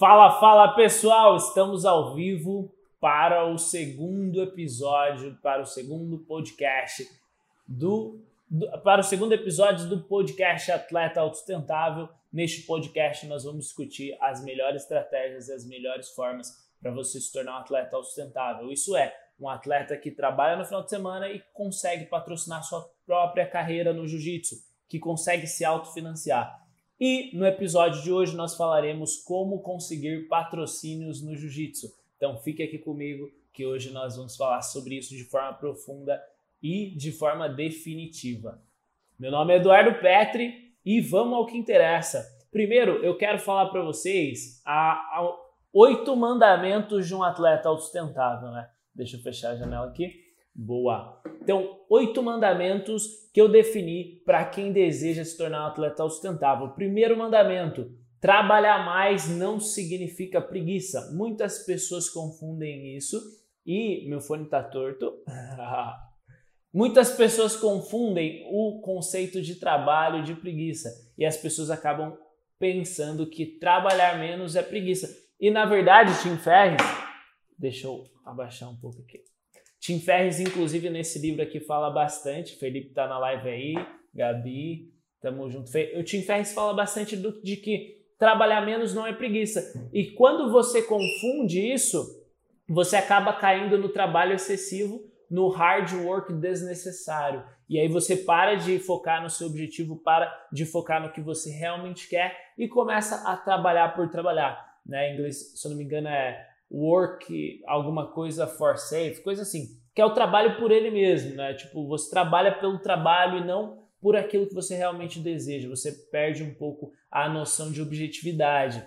Fala, fala pessoal! Estamos ao vivo para o segundo episódio, para o segundo podcast do, do, para o segundo episódio do podcast Atleta Autosustentável. Neste podcast nós vamos discutir as melhores estratégias e as melhores formas para você se tornar um atleta autossustentável. Isso é, um atleta que trabalha no final de semana e consegue patrocinar sua própria carreira no jiu-jitsu, que consegue se autofinanciar. E no episódio de hoje nós falaremos como conseguir patrocínios no jiu-jitsu. Então fique aqui comigo que hoje nós vamos falar sobre isso de forma profunda e de forma definitiva. Meu nome é Eduardo Petri e vamos ao que interessa. Primeiro, eu quero falar para vocês a, a, oito mandamentos de um atleta autossustentável, né? Deixa eu fechar a janela aqui. Boa. Então, oito mandamentos que eu defini para quem deseja se tornar um atleta sustentável. Primeiro mandamento: trabalhar mais não significa preguiça. Muitas pessoas confundem isso e meu fone está torto. Muitas pessoas confundem o conceito de trabalho de preguiça e as pessoas acabam pensando que trabalhar menos é preguiça. E na verdade, Tim Ferriss, deixa eu abaixar um pouco aqui. Tim Ferriss, inclusive, nesse livro aqui fala bastante. Felipe tá na live aí, Gabi, tamo junto. O Tim Ferriss fala bastante do, de que trabalhar menos não é preguiça. E quando você confunde isso, você acaba caindo no trabalho excessivo, no hard work desnecessário. E aí você para de focar no seu objetivo, para de focar no que você realmente quer e começa a trabalhar por trabalhar. Né? Em inglês, se eu não me engano, é work, alguma coisa for safe, coisa assim, que é o trabalho por ele mesmo, né? Tipo, você trabalha pelo trabalho e não por aquilo que você realmente deseja. Você perde um pouco a noção de objetividade.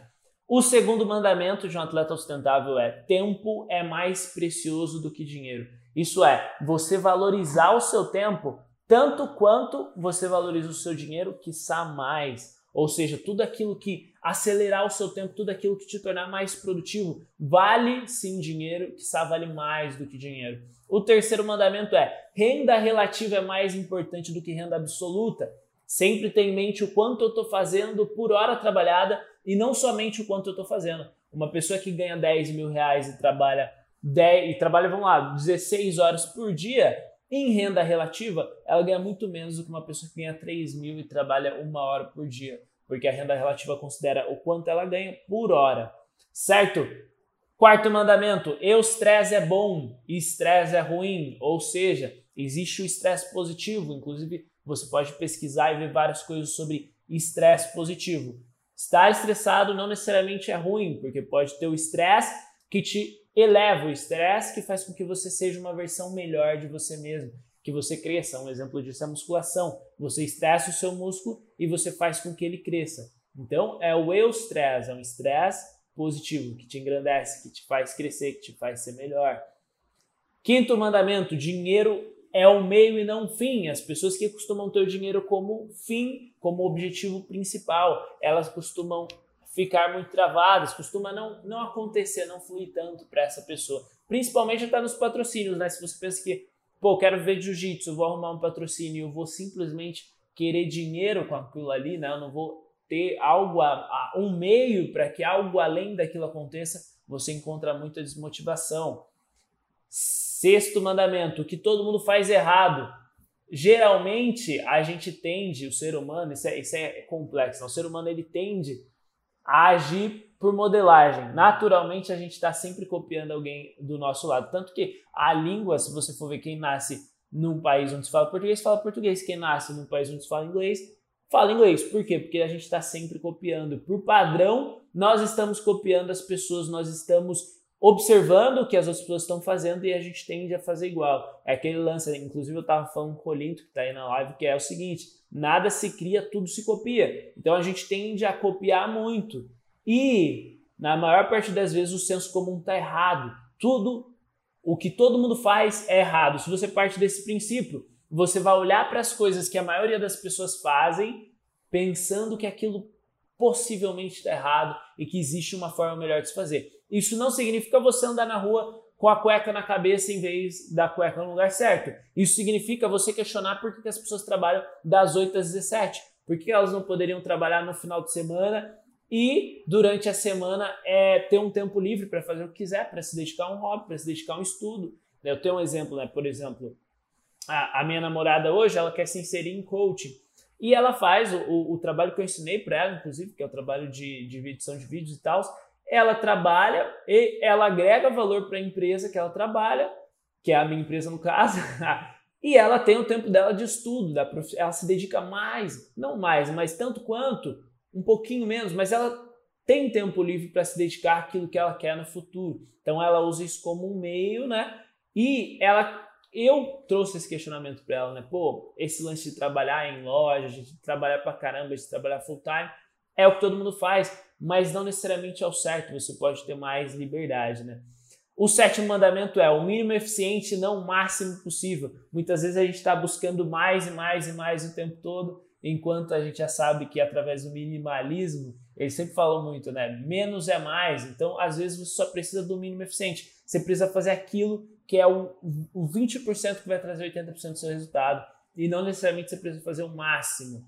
O segundo mandamento de um atleta sustentável é: tempo é mais precioso do que dinheiro. Isso é, você valorizar o seu tempo tanto quanto você valoriza o seu dinheiro, quiçá mais. Ou seja, tudo aquilo que acelerar o seu tempo, tudo aquilo que te tornar mais produtivo, vale sim dinheiro, que vale mais do que dinheiro. O terceiro mandamento é: renda relativa é mais importante do que renda absoluta. Sempre tenha em mente o quanto eu estou fazendo por hora trabalhada e não somente o quanto eu estou fazendo. Uma pessoa que ganha 10 mil reais e trabalha 10, e trabalha, vamos lá, 16 horas por dia, em renda relativa, ela ganha muito menos do que uma pessoa que ganha 3 mil e trabalha uma hora por dia, porque a renda relativa considera o quanto ela ganha por hora, certo? Quarto mandamento: estresse é bom, estresse é ruim, ou seja, existe o estresse positivo, inclusive você pode pesquisar e ver várias coisas sobre estresse positivo. Estar estressado não necessariamente é ruim, porque pode ter o estresse que te eleva o estresse, que faz com que você seja uma versão melhor de você mesmo, que você cresça. Um exemplo disso é a musculação. Você estressa o seu músculo e você faz com que ele cresça. Então, é o eustress, é um estresse positivo que te engrandece, que te faz crescer, que te faz ser melhor. Quinto mandamento: dinheiro é o meio e não o fim. As pessoas que costumam ter o dinheiro como fim, como objetivo principal, elas costumam ficar muito travadas, costuma não, não acontecer, não fluir tanto para essa pessoa. Principalmente até nos patrocínios, né? Se você pensa que, pô, quero ver jiu-jitsu, vou arrumar um patrocínio, eu vou simplesmente querer dinheiro com aquilo ali, né? Eu não vou ter algo, a, a um meio para que algo além daquilo aconteça, você encontra muita desmotivação. Sexto mandamento, o que todo mundo faz errado. Geralmente a gente tende, o ser humano, isso é, isso é complexo, né? o ser humano ele tende a agir por modelagem. Naturalmente, a gente está sempre copiando alguém do nosso lado. Tanto que a língua, se você for ver quem nasce num país onde se fala português, fala português. Quem nasce num país onde se fala inglês, fala inglês. Por quê? Porque a gente está sempre copiando. Por padrão, nós estamos copiando as pessoas, nós estamos observando o que as outras pessoas estão fazendo e a gente tende a fazer igual. É aquele lance, inclusive eu estava falando com o Colinto, que está aí na live, que é o seguinte, nada se cria, tudo se copia. Então a gente tende a copiar muito. E, na maior parte das vezes, o senso comum está errado. Tudo, o que todo mundo faz é errado. Se você parte desse princípio, você vai olhar para as coisas que a maioria das pessoas fazem pensando que aquilo possivelmente está errado e que existe uma forma melhor de se fazer. Isso não significa você andar na rua com a cueca na cabeça em vez da cueca no lugar certo. Isso significa você questionar por que as pessoas trabalham das 8 às 17. Por que elas não poderiam trabalhar no final de semana e durante a semana é ter um tempo livre para fazer o que quiser, para se dedicar a um hobby, para se dedicar a um estudo. Eu tenho um exemplo, né? Por exemplo, a, a minha namorada hoje, ela quer se inserir em coaching. E ela faz o, o, o trabalho que eu ensinei para ela, inclusive, que é o trabalho de, de edição de vídeos e tal. Ela trabalha e ela agrega valor para a empresa que ela trabalha, que é a minha empresa no caso, e ela tem o tempo dela de estudo, ela se dedica mais, não mais, mas tanto quanto um pouquinho menos, mas ela tem tempo livre para se dedicar àquilo que ela quer no futuro. Então ela usa isso como um meio, né? E ela eu trouxe esse questionamento para ela, né? Pô, esse lance de trabalhar em loja, de trabalhar para caramba, de trabalhar full time, é o que todo mundo faz, mas não necessariamente é o certo, você pode ter mais liberdade, né? O sétimo mandamento é o mínimo eficiente, não o máximo possível. Muitas vezes a gente está buscando mais e mais e mais o tempo todo enquanto a gente já sabe que através do minimalismo, eles sempre falam muito, né? Menos é mais. Então, às vezes, você só precisa do mínimo eficiente. Você precisa fazer aquilo que é o, o 20% que vai trazer 80% do seu resultado. E não necessariamente você precisa fazer o máximo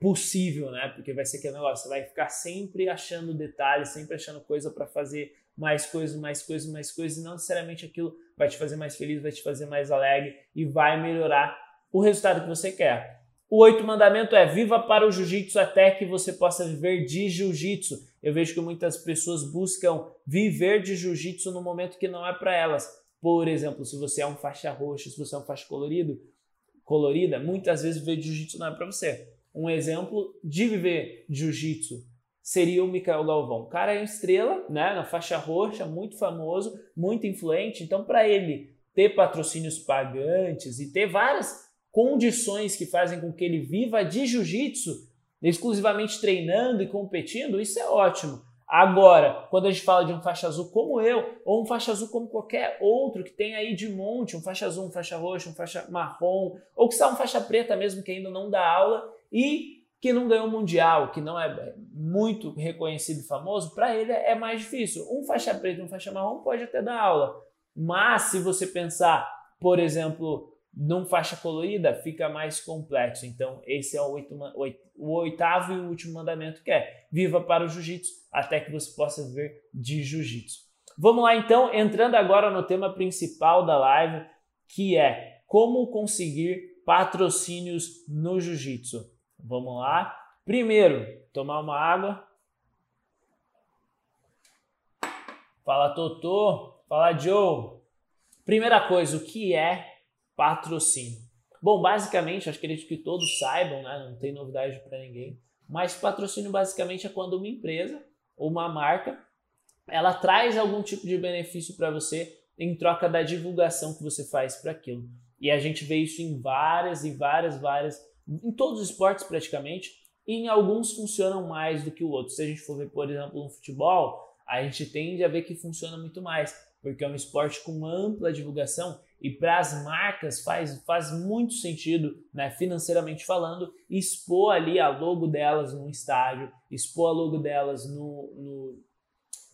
possível, né? Porque vai ser aquele negócio, você vai ficar sempre achando detalhes, sempre achando coisa para fazer mais coisas, mais coisas, mais coisas, e não necessariamente aquilo vai te fazer mais feliz, vai te fazer mais alegre e vai melhorar o resultado que você quer. O oito mandamento é viva para o jiu-jitsu até que você possa viver de jiu-jitsu. Eu vejo que muitas pessoas buscam viver de jiu-jitsu no momento que não é para elas. Por exemplo, se você é um faixa roxa, se você é um faixa colorido, colorida, muitas vezes viver de jiu-jitsu não é para você. Um exemplo de viver jiu-jitsu seria o Mikael Galvão. O cara é estrela, né, na faixa roxa, muito famoso, muito influente. Então, para ele ter patrocínios pagantes e ter várias condições que fazem com que ele viva de jiu-jitsu, exclusivamente treinando e competindo, isso é ótimo. Agora, quando a gente fala de um faixa azul como eu, ou um faixa azul como qualquer outro que tem aí de monte, um faixa azul, um faixa roxa, um faixa marrom, ou que está um faixa preta mesmo que ainda não dá aula e que não ganhou mundial, que não é muito reconhecido e famoso, para ele é mais difícil. Um faixa preta um faixa marrom pode até dar aula, mas se você pensar, por exemplo, num faixa colorida fica mais complexo. Então, esse é o, oito, o oitavo e último mandamento que é viva para o jiu-jitsu até que você possa viver de jiu-jitsu. Vamos lá então, entrando agora no tema principal da live, que é como conseguir patrocínios no jiu-jitsu. Vamos lá. Primeiro, tomar uma água. Fala Totô, fala Joe. Primeira coisa, o que é patrocínio. Bom, basicamente, acho que acredito que todos saibam, né? não tem novidade para ninguém, mas patrocínio basicamente é quando uma empresa ou uma marca ela traz algum tipo de benefício para você em troca da divulgação que você faz para aquilo. E a gente vê isso em várias e várias, várias, em todos os esportes praticamente, e em alguns funcionam mais do que o outro. Se a gente for ver, por exemplo, no futebol, a gente tende a ver que funciona muito mais, porque é um esporte com ampla divulgação e para as marcas faz, faz muito sentido, né, financeiramente falando, expor ali a logo delas no estádio, expor a logo delas no, no,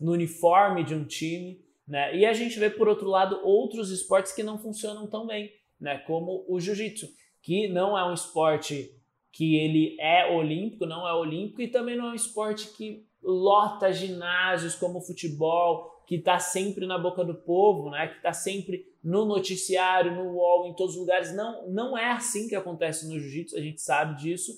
no uniforme de um time. Né? E a gente vê, por outro lado, outros esportes que não funcionam tão bem, né? como o jiu-jitsu, que não é um esporte que ele é olímpico, não é olímpico, e também não é um esporte que lota ginásios como o futebol, que está sempre na boca do povo, né? que está sempre no noticiário, no UOL, em todos os lugares. Não, não é assim que acontece no jiu-jitsu, a gente sabe disso.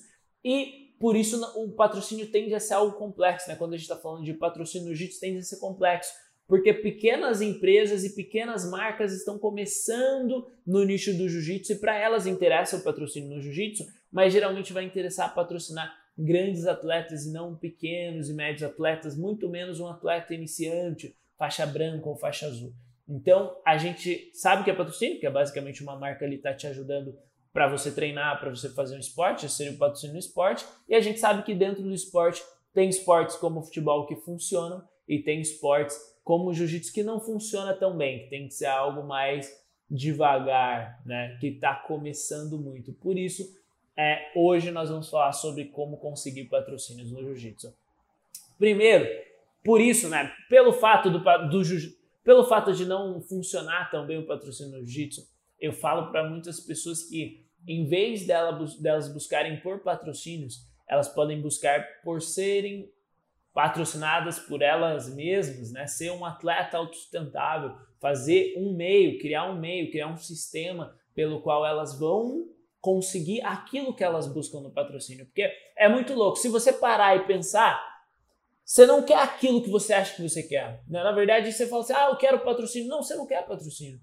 E por isso o patrocínio tende a ser algo complexo. Né? Quando a gente está falando de patrocínio no jiu-jitsu, tende a ser complexo. Porque pequenas empresas e pequenas marcas estão começando no nicho do jiu-jitsu e para elas interessa o patrocínio no jiu-jitsu, mas geralmente vai interessar patrocinar grandes atletas e não pequenos e médios atletas, muito menos um atleta iniciante faixa branca ou faixa azul. Então, a gente sabe que é patrocínio, que é basicamente uma marca ali está te ajudando para você treinar, para você fazer um esporte, seria o patrocínio no esporte, e a gente sabe que dentro do esporte tem esportes como o futebol que funcionam e tem esportes como o jiu-jitsu que não funciona tão bem, que tem que ser algo mais devagar, né, que está começando muito. Por isso, é, hoje nós vamos falar sobre como conseguir patrocínios no jiu-jitsu. Primeiro, por isso, né, pelo fato do, do pelo fato de não funcionar tão bem o patrocínio no jiu-jitsu, eu falo para muitas pessoas que em vez dela, delas buscarem por patrocínios, elas podem buscar por serem patrocinadas por elas mesmas, né? Ser um atleta autossustentável, fazer um meio, criar um meio, criar um sistema pelo qual elas vão conseguir aquilo que elas buscam no patrocínio. Porque é muito louco. Se você parar e pensar, você não quer aquilo que você acha que você quer. Né? Na verdade, você fala assim: ah, eu quero patrocínio. Não, você não quer patrocínio.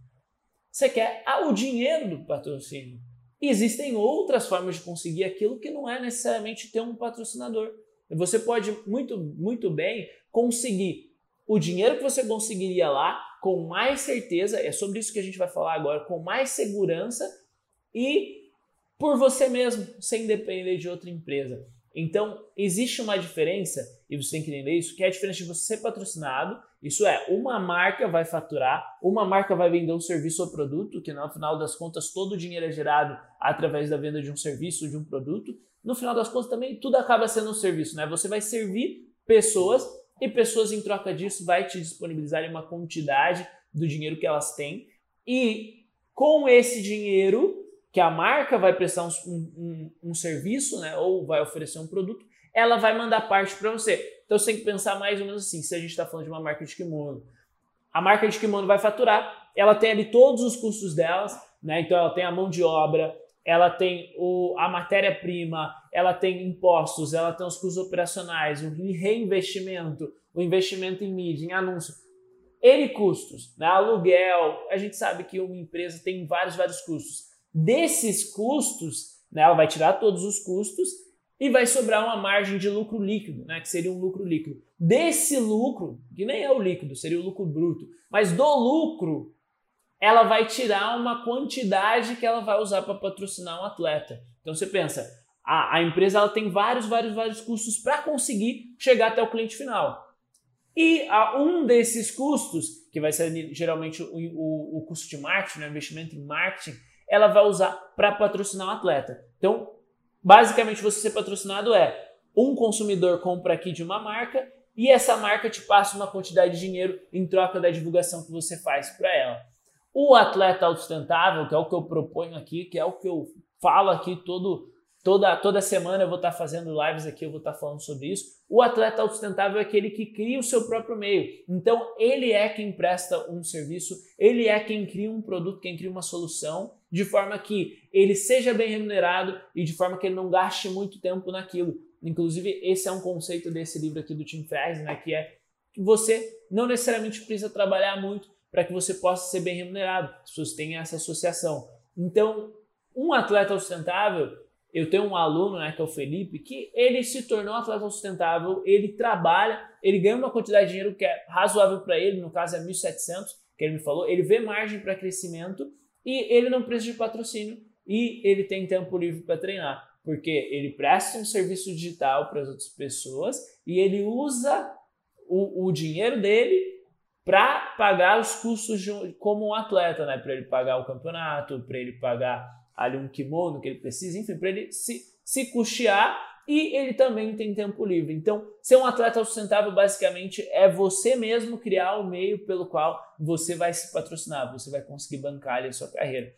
Você quer ah, o dinheiro do patrocínio. E existem outras formas de conseguir aquilo que não é necessariamente ter um patrocinador. Você pode muito, muito bem conseguir. O dinheiro que você conseguiria lá com mais certeza, é sobre isso que a gente vai falar agora, com mais segurança e por você mesmo, sem depender de outra empresa. Então, existe uma diferença, e você tem que entender isso, que é a diferença de você ser patrocinado, isso é, uma marca vai faturar, uma marca vai vender um serviço ou produto, que no final das contas todo o dinheiro é gerado através da venda de um serviço ou de um produto, no final das contas também tudo acaba sendo um serviço, né? Você vai servir pessoas e pessoas em troca disso vai te disponibilizar uma quantidade do dinheiro que elas têm e com esse dinheiro que a marca vai prestar um, um, um serviço, né, ou vai oferecer um produto, ela vai mandar parte para você. Então você tem que pensar mais ou menos assim, se a gente está falando de uma marca de kimono, a marca de kimono vai faturar, ela tem ali todos os custos delas, né? Então ela tem a mão de obra, ela tem o, a matéria-prima, ela tem impostos, ela tem os custos operacionais, o reinvestimento, o investimento em mídia, em anúncio. N custos, né? aluguel, a gente sabe que uma empresa tem vários, vários custos. Desses custos, né, ela vai tirar todos os custos e vai sobrar uma margem de lucro líquido, né, que seria um lucro líquido. Desse lucro, que nem é o líquido, seria o lucro bruto, mas do lucro ela vai tirar uma quantidade que ela vai usar para patrocinar um atleta. Então você pensa, a, a empresa ela tem vários, vários, vários custos para conseguir chegar até o cliente final. E a, um desses custos, que vai ser geralmente o, o, o custo de marketing, né, investimento em marketing, ela vai usar para patrocinar um atleta. Então, basicamente, você ser patrocinado é um consumidor compra aqui de uma marca e essa marca te passa uma quantidade de dinheiro em troca da divulgação que você faz para ela. O atleta autossustentável, que é o que eu proponho aqui, que é o que eu falo aqui todo, toda, toda semana, eu vou estar fazendo lives aqui, eu vou estar falando sobre isso. O atleta autossustentável é aquele que cria o seu próprio meio. Então, ele é quem presta um serviço, ele é quem cria um produto, quem cria uma solução, de forma que ele seja bem remunerado e de forma que ele não gaste muito tempo naquilo. Inclusive, esse é um conceito desse livro aqui do Tim Ferriss, né, que é que você não necessariamente precisa trabalhar muito, para que você possa ser bem remunerado. As pessoas têm essa associação. Então, um atleta sustentável, eu tenho um aluno, né, que é o Felipe, que ele se tornou atleta sustentável, ele trabalha, ele ganha uma quantidade de dinheiro que é razoável para ele, no caso é 1.700, que ele me falou, ele vê margem para crescimento e ele não precisa de patrocínio e ele tem tempo livre para treinar, porque ele presta um serviço digital para as outras pessoas e ele usa o, o dinheiro dele para pagar os custos de, como um atleta, né? Para ele pagar o campeonato, para ele pagar ali um kimono que ele precisa, enfim, para ele se, se custear e ele também tem tempo livre. Então, ser um atleta sustentável basicamente é você mesmo criar o meio pelo qual você vai se patrocinar, você vai conseguir bancar ali a sua carreira.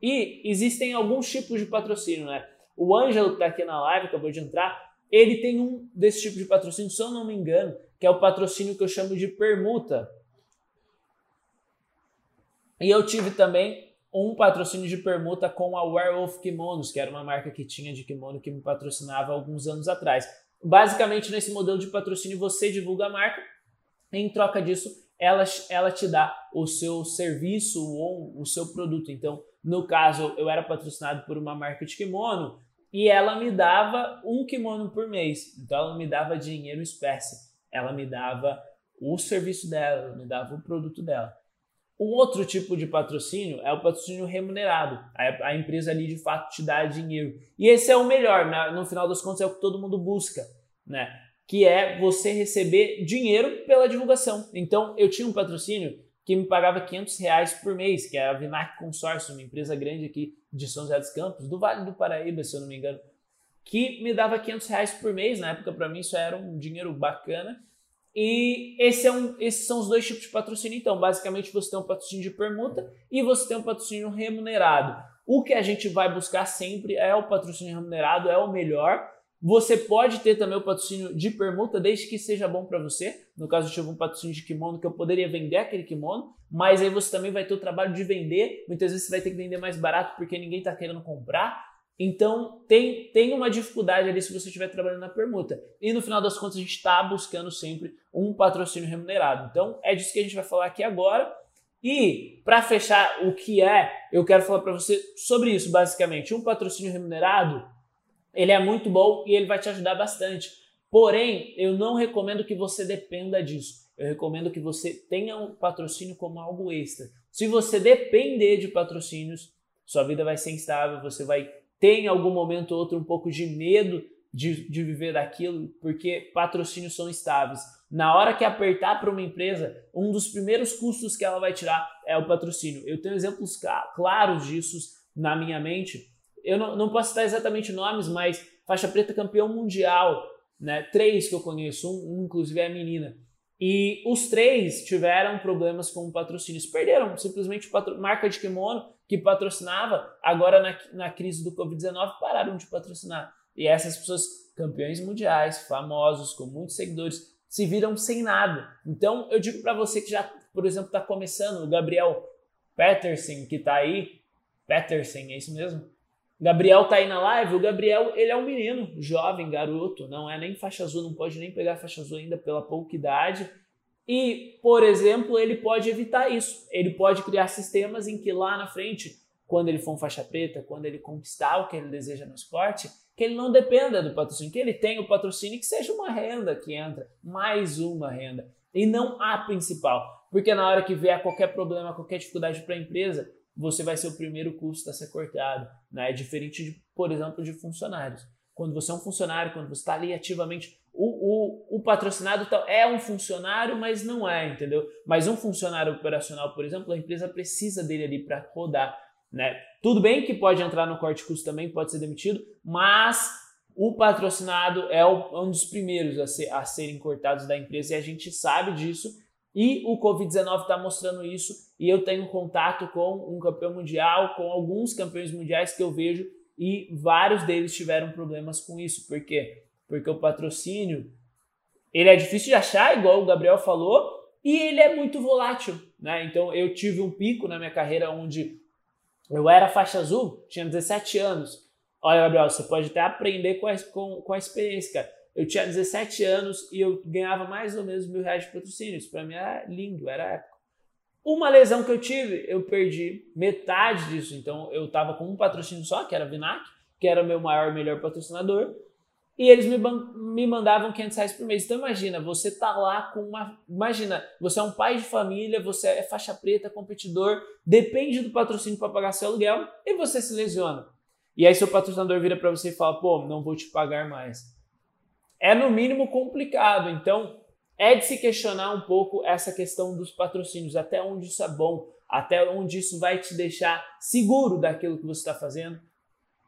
E existem alguns tipos de patrocínio, né? O Ângelo, que está aqui na live, acabou de entrar, ele tem um desse tipo de patrocínio, se eu não me engano, que é o patrocínio que eu chamo de permuta. E eu tive também um patrocínio de permuta com a Werewolf Kimonos, que era uma marca que tinha de kimono que me patrocinava alguns anos atrás. Basicamente, nesse modelo de patrocínio, você divulga a marca, em troca disso, ela, ela te dá o seu serviço ou o seu produto. Então, no caso, eu era patrocinado por uma marca de kimono e ela me dava um kimono por mês. Então, ela me dava dinheiro espécie. Ela me dava o serviço dela, ela me dava o produto dela. Um outro tipo de patrocínio é o patrocínio remunerado. A, a empresa ali de fato te dá dinheiro. E esse é o melhor, né? no final das contas é o que todo mundo busca, né? Que é você receber dinheiro pela divulgação. Então eu tinha um patrocínio que me pagava 500 reais por mês, que é a Vinac Consórcio, uma empresa grande aqui de São José dos Campos, do Vale do Paraíba, se eu não me engano, que me dava 500 reais por mês. Na época, para mim, isso era um dinheiro bacana. E esse é um, esses são os dois tipos de patrocínio. Então, basicamente, você tem um patrocínio de permuta e você tem um patrocínio remunerado. O que a gente vai buscar sempre é o patrocínio remunerado, é o melhor. Você pode ter também o patrocínio de permuta, desde que seja bom para você. No caso, eu tive um patrocínio de kimono que eu poderia vender aquele kimono, mas aí você também vai ter o trabalho de vender. Muitas vezes você vai ter que vender mais barato porque ninguém está querendo comprar. Então, tem, tem uma dificuldade ali se você estiver trabalhando na permuta. E no final das contas, a gente está buscando sempre um patrocínio remunerado. Então, é disso que a gente vai falar aqui agora. E, para fechar o que é, eu quero falar para você sobre isso, basicamente. Um patrocínio remunerado, ele é muito bom e ele vai te ajudar bastante. Porém, eu não recomendo que você dependa disso. Eu recomendo que você tenha um patrocínio como algo extra. Se você depender de patrocínios, sua vida vai ser instável, você vai tem algum momento ou outro um pouco de medo de, de viver daquilo, porque patrocínios são estáveis. Na hora que apertar para uma empresa, um dos primeiros custos que ela vai tirar é o patrocínio. Eu tenho exemplos claros disso na minha mente. Eu não, não posso citar exatamente nomes, mas faixa preta campeão mundial, né? Três que eu conheço, um, um inclusive é a menina. E os três tiveram problemas com patrocínios. Perderam simplesmente patro... marca de kimono que patrocinava, agora na, na crise do Covid-19 pararam de patrocinar. E essas pessoas, campeões mundiais, famosos, com muitos seguidores, se viram sem nada. Então eu digo para você que já, por exemplo, está começando, o Gabriel Peterson, que está aí, Peterson, é isso mesmo? Gabriel tá aí na live. O Gabriel, ele é um menino, jovem, garoto, não é nem faixa azul, não pode nem pegar faixa azul ainda pela pouca idade. E, por exemplo, ele pode evitar isso. Ele pode criar sistemas em que lá na frente, quando ele for um faixa preta, quando ele conquistar o que ele deseja no esporte, que ele não dependa do patrocínio, que ele tenha o patrocínio que seja uma renda que entra, mais uma renda, e não a principal. Porque na hora que vier qualquer problema, qualquer dificuldade para a empresa, você vai ser o primeiro custo a ser cortado. Né? É diferente, de, por exemplo, de funcionários. Quando você é um funcionário, quando você está ali ativamente, o, o, o patrocinado é um funcionário, mas não é, entendeu? Mas um funcionário operacional, por exemplo, a empresa precisa dele ali para rodar. Né? Tudo bem que pode entrar no corte custo também, pode ser demitido, mas o patrocinado é um dos primeiros a, ser, a serem cortados da empresa e a gente sabe disso e o Covid-19 está mostrando isso, e eu tenho contato com um campeão mundial, com alguns campeões mundiais que eu vejo, e vários deles tiveram problemas com isso. Por quê? Porque o patrocínio ele é difícil de achar, igual o Gabriel falou, e ele é muito volátil. Né? Então eu tive um pico na minha carreira onde eu era faixa azul, tinha 17 anos. Olha, Gabriel, você pode até aprender com a, com, com a experiência, cara eu tinha 17 anos e eu ganhava mais ou menos mil reais de patrocínio. Isso para mim era lindo, era épico. Uma lesão que eu tive, eu perdi metade disso. Então eu estava com um patrocínio só, que era a Vinac, que era o meu maior, melhor patrocinador. E eles me, me mandavam 500 reais por mês. Então imagina, você tá lá com uma. Imagina, você é um pai de família, você é faixa preta, competidor, depende do patrocínio para pagar seu aluguel e você se lesiona. E aí seu patrocinador vira para você e fala: pô, não vou te pagar mais é no mínimo complicado. Então, é de se questionar um pouco essa questão dos patrocínios, até onde isso é bom, até onde isso vai te deixar seguro daquilo que você está fazendo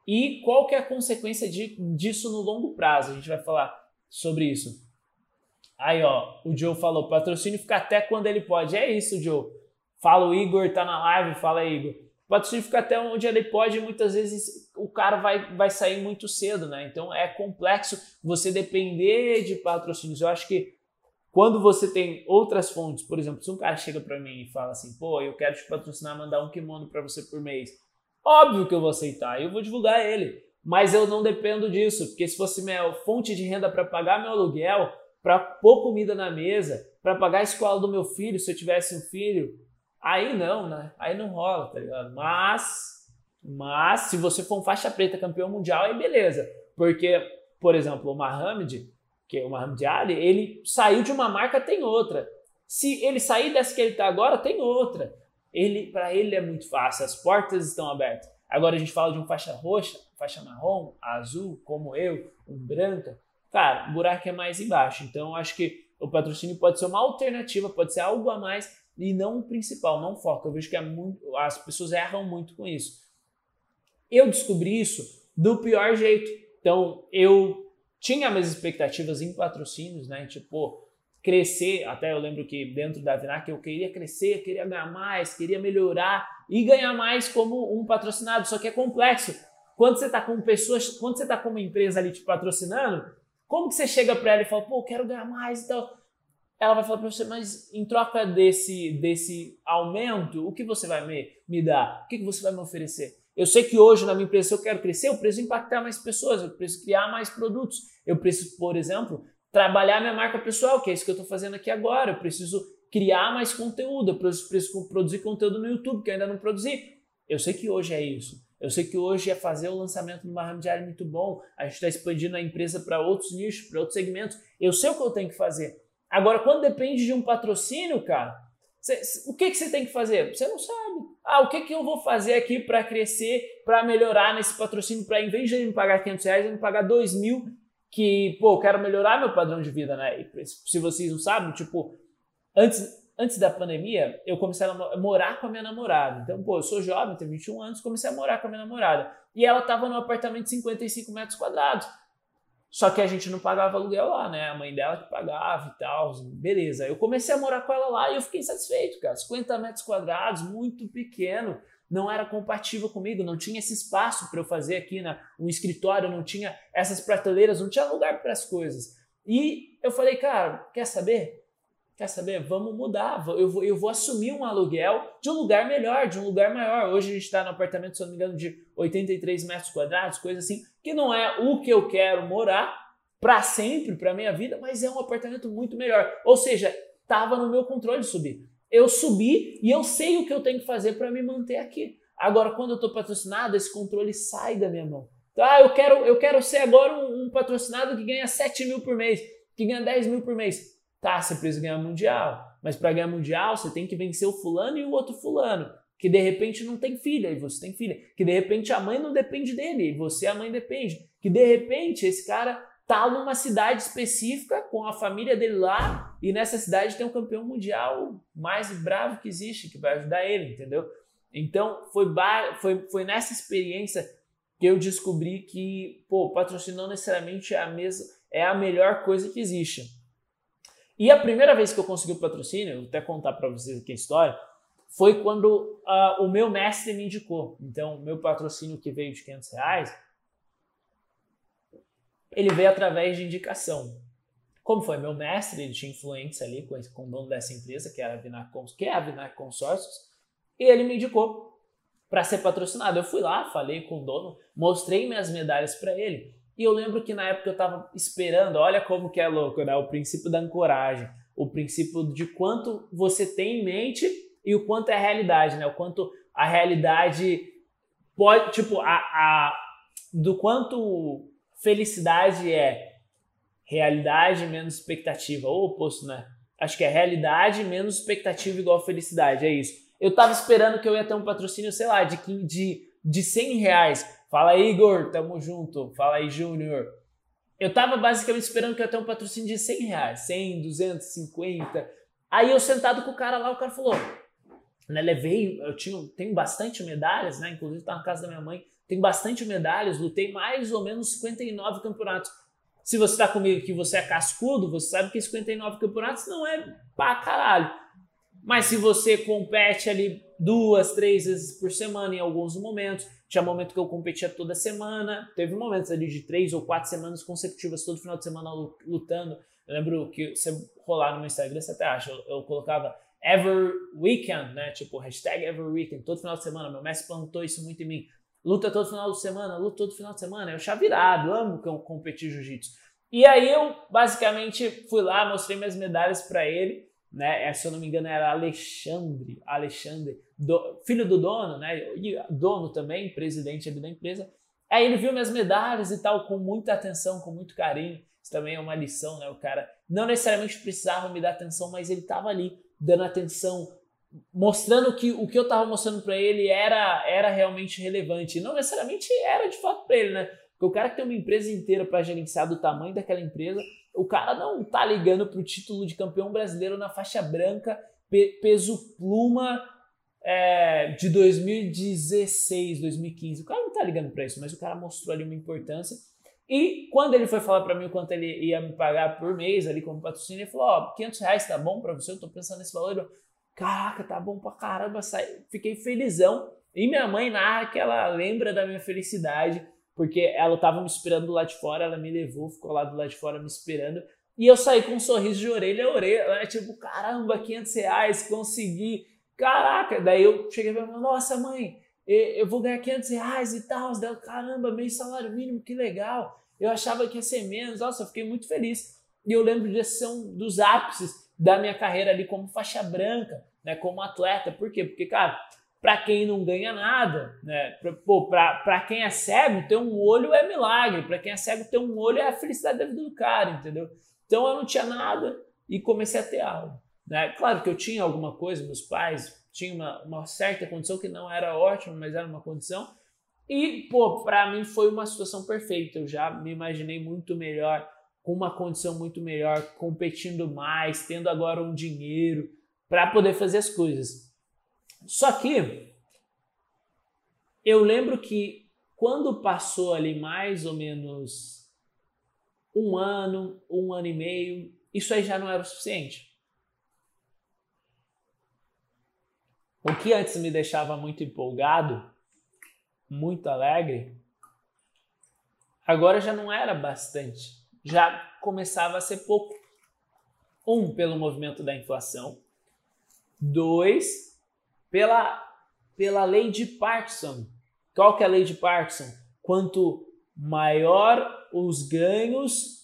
e qual que é a consequência de, disso no longo prazo. A gente vai falar sobre isso. Aí, ó, o Joe falou, patrocínio fica até quando ele pode. É isso, Joe. Fala o Igor, tá na live, fala Igor patrocínio fica até onde ele pode e muitas vezes o cara vai, vai sair muito cedo, né? Então é complexo você depender de patrocínios. Eu acho que quando você tem outras fontes, por exemplo, se um cara chega para mim e fala assim, pô, eu quero te patrocinar, mandar um kimono para você por mês, óbvio que eu vou aceitar, eu vou divulgar ele, mas eu não dependo disso, porque se fosse minha fonte de renda para pagar meu aluguel, para pôr comida na mesa, para pagar a escola do meu filho, se eu tivesse um filho, Aí não, né? Aí não rola, tá ligado? Mas, mas se você for um faixa preta campeão mundial, aí beleza. Porque, por exemplo, o Mohamed, que é o Mohamed Ali, ele saiu de uma marca, tem outra. Se ele sair dessa que ele tá agora, tem outra. Ele, para ele é muito fácil, as portas estão abertas. Agora a gente fala de um faixa roxa, faixa marrom, azul, como eu, um branca. Cara, o buraco é mais embaixo. Então acho que o patrocínio pode ser uma alternativa, pode ser algo a mais e não o principal, não o foco. Eu vejo que é muito, as pessoas erram muito com isso. Eu descobri isso do pior jeito. Então, eu tinha minhas expectativas em patrocínios, né? Tipo, crescer. Até eu lembro que dentro da Vinac eu queria crescer, queria ganhar mais, queria melhorar e ganhar mais como um patrocinado. Só que é complexo. quando você está com pessoas, quando você está com uma empresa ali te patrocinando, como que você chega para ela e fala, pô, quero ganhar mais e tal? Ela vai falar para você, mas em troca desse, desse aumento, o que você vai me, me dar? O que, que você vai me oferecer? Eu sei que hoje na minha empresa, se eu quero crescer, eu preciso impactar mais pessoas, eu preciso criar mais produtos. Eu preciso, por exemplo, trabalhar minha marca pessoal, que é isso que eu estou fazendo aqui agora. Eu preciso criar mais conteúdo, eu preciso produzir conteúdo no YouTube, que eu ainda não produzi. Eu sei que hoje é isso. Eu sei que hoje é fazer o lançamento de uma diário muito bom. A gente está expandindo a empresa para outros nichos, para outros segmentos. Eu sei o que eu tenho que fazer. Agora, quando depende de um patrocínio, cara, cê, o que, que você tem que fazer? Você não sabe. Ah, o que, que eu vou fazer aqui para crescer, para melhorar nesse patrocínio, para em vez de ele me pagar 500 reais, ele me pagar 2 mil, que, pô, eu quero melhorar meu padrão de vida, né? E, se vocês não sabem, tipo, antes, antes da pandemia, eu comecei a morar com a minha namorada. Então, pô, eu sou jovem, tenho 21 anos, comecei a morar com a minha namorada. E ela tava num apartamento de 55 metros quadrados. Só que a gente não pagava aluguel lá, né? A mãe dela que pagava e tal. Beleza. Eu comecei a morar com ela lá e eu fiquei insatisfeito, cara. 50 metros quadrados, muito pequeno. Não era compatível comigo, não tinha esse espaço para eu fazer aqui na, um escritório, não tinha essas prateleiras, não tinha lugar para as coisas. E eu falei, cara, quer saber? quer saber? Vamos mudar. Eu vou, eu vou assumir um aluguel de um lugar melhor, de um lugar maior. Hoje a gente está no apartamento, se eu não me engano, de 83 metros quadrados, coisa assim, que não é o que eu quero morar para sempre, para minha vida, mas é um apartamento muito melhor. Ou seja, estava no meu controle subir. Eu subi e eu sei o que eu tenho que fazer para me manter aqui. Agora, quando eu estou patrocinado, esse controle sai da minha mão. Tá, eu quero, eu quero ser agora um, um patrocinado que ganha 7 mil por mês, que ganha 10 mil por mês. Tá, você precisa ganhar mundial. Mas para ganhar mundial, você tem que vencer o fulano e o outro fulano. Que de repente não tem filha e você tem filha. Que de repente a mãe não depende dele e você a mãe depende. Que de repente esse cara tá numa cidade específica com a família dele lá e nessa cidade tem um campeão mundial mais bravo que existe que vai ajudar ele, entendeu? Então foi, foi, foi nessa experiência que eu descobri que, pô, patrocínio não necessariamente é a mesma, é a melhor coisa que existe. E a primeira vez que eu consegui o patrocínio, vou até contar para vocês aqui a história, foi quando uh, o meu mestre me indicou. Então, meu patrocínio que veio de 500 reais, ele veio através de indicação. Como foi meu mestre, ele tinha influência ali com, com o dono dessa empresa, que, era a Vinac, que é a Vinac Consórcios, e ele me indicou para ser patrocinado. Eu fui lá, falei com o dono, mostrei minhas medalhas para ele. E eu lembro que na época eu estava esperando, olha como que é louco, né? O princípio da ancoragem, o princípio de quanto você tem em mente e o quanto é realidade, né? O quanto a realidade pode, tipo, a, a do quanto felicidade é realidade menos expectativa, ou oposto, né? Acho que é realidade menos expectativa igual felicidade, é isso. Eu tava esperando que eu ia ter um patrocínio, sei lá, de, de, de 100 reais. Fala aí, Igor, tamo junto. Fala aí, Júnior. Eu tava basicamente esperando que eu ia ter um patrocínio de 100 reais, 100, 250. Aí eu sentado com o cara lá, o cara falou, né, levei, eu tinha, tenho bastante medalhas, né, inclusive tá na casa da minha mãe, tenho bastante medalhas, lutei mais ou menos 59 campeonatos. Se você tá comigo que você é cascudo, você sabe que 59 campeonatos não é pra caralho. Mas se você compete ali duas, três vezes por semana em alguns momentos, tinha momento que eu competia toda semana, teve momentos ali de três ou quatro semanas consecutivas, todo final de semana lutando. Eu lembro que você rolar no meu Instagram, você até acha, eu, eu colocava Ever Weekend, né? Tipo, hashtag Ever Weekend, todo final de semana. Meu mestre plantou isso muito em mim. Luta todo final de semana, luta todo final de semana. Eu chavirado, amo competir jiu-jitsu. E aí eu basicamente fui lá, mostrei minhas medalhas para ele né? É, se eu não me engano, era Alexandre, Alexandre, do, filho do dono, né? E dono também, presidente da empresa. Aí ele viu minhas medalhas e tal, com muita atenção, com muito carinho. Isso também é uma lição, né? O cara não necessariamente precisava me dar atenção, mas ele estava ali dando atenção, mostrando que o que eu estava mostrando para ele era, era realmente relevante. Não necessariamente era de fato para ele, né? Porque o cara que tem uma empresa inteira para gerenciar do tamanho daquela empresa, o cara não tá ligando pro título de campeão brasileiro na faixa branca, pe peso pluma é, de 2016, 2015. O cara não tá ligando para isso, mas o cara mostrou ali uma importância. E quando ele foi falar para mim o quanto ele ia me pagar por mês ali como patrocínio, ele falou: Ó, oh, 500 reais tá bom para você? Eu tô pensando nesse valor. Caraca, tá bom pra caramba. Fiquei felizão. E minha mãe narra que ela lembra da minha felicidade, porque ela estava me esperando lá de fora, ela me levou, ficou lá do lado de fora me esperando. E eu saí com um sorriso de orelha a orelha, né? tipo, caramba, 500 reais, consegui. Caraca, daí eu cheguei e falei, nossa mãe, eu vou ganhar 500 reais e tal. Daí, caramba, meio salário mínimo, que legal. Eu achava que ia ser menos, nossa, eu fiquei muito feliz. E eu lembro de ser um dos ápices da minha carreira ali como faixa branca, né, como atleta. Por quê? Porque, cara, para quem não ganha nada, né? Para quem é cego, ter um olho é milagre. Para quem é cego, ter um olho é a felicidade da vida do cara, entendeu? Então eu não tinha nada e comecei a ter algo. Né? Claro que eu tinha alguma coisa, meus pais tinham uma, uma certa condição que não era ótima, mas era uma condição. E, pô, para mim foi uma situação perfeita. Eu já me imaginei muito melhor, com uma condição muito melhor, competindo mais, tendo agora um dinheiro para poder fazer as coisas. Só que eu lembro que quando passou ali mais ou menos um ano, um ano e meio, isso aí já não era o suficiente. O que antes me deixava muito empolgado, muito alegre, agora já não era bastante. Já começava a ser pouco. Um, pelo movimento da inflação. Dois, pela, pela lei de Parkinson. Qual que é a lei de Parkinson? Quanto maior os ganhos,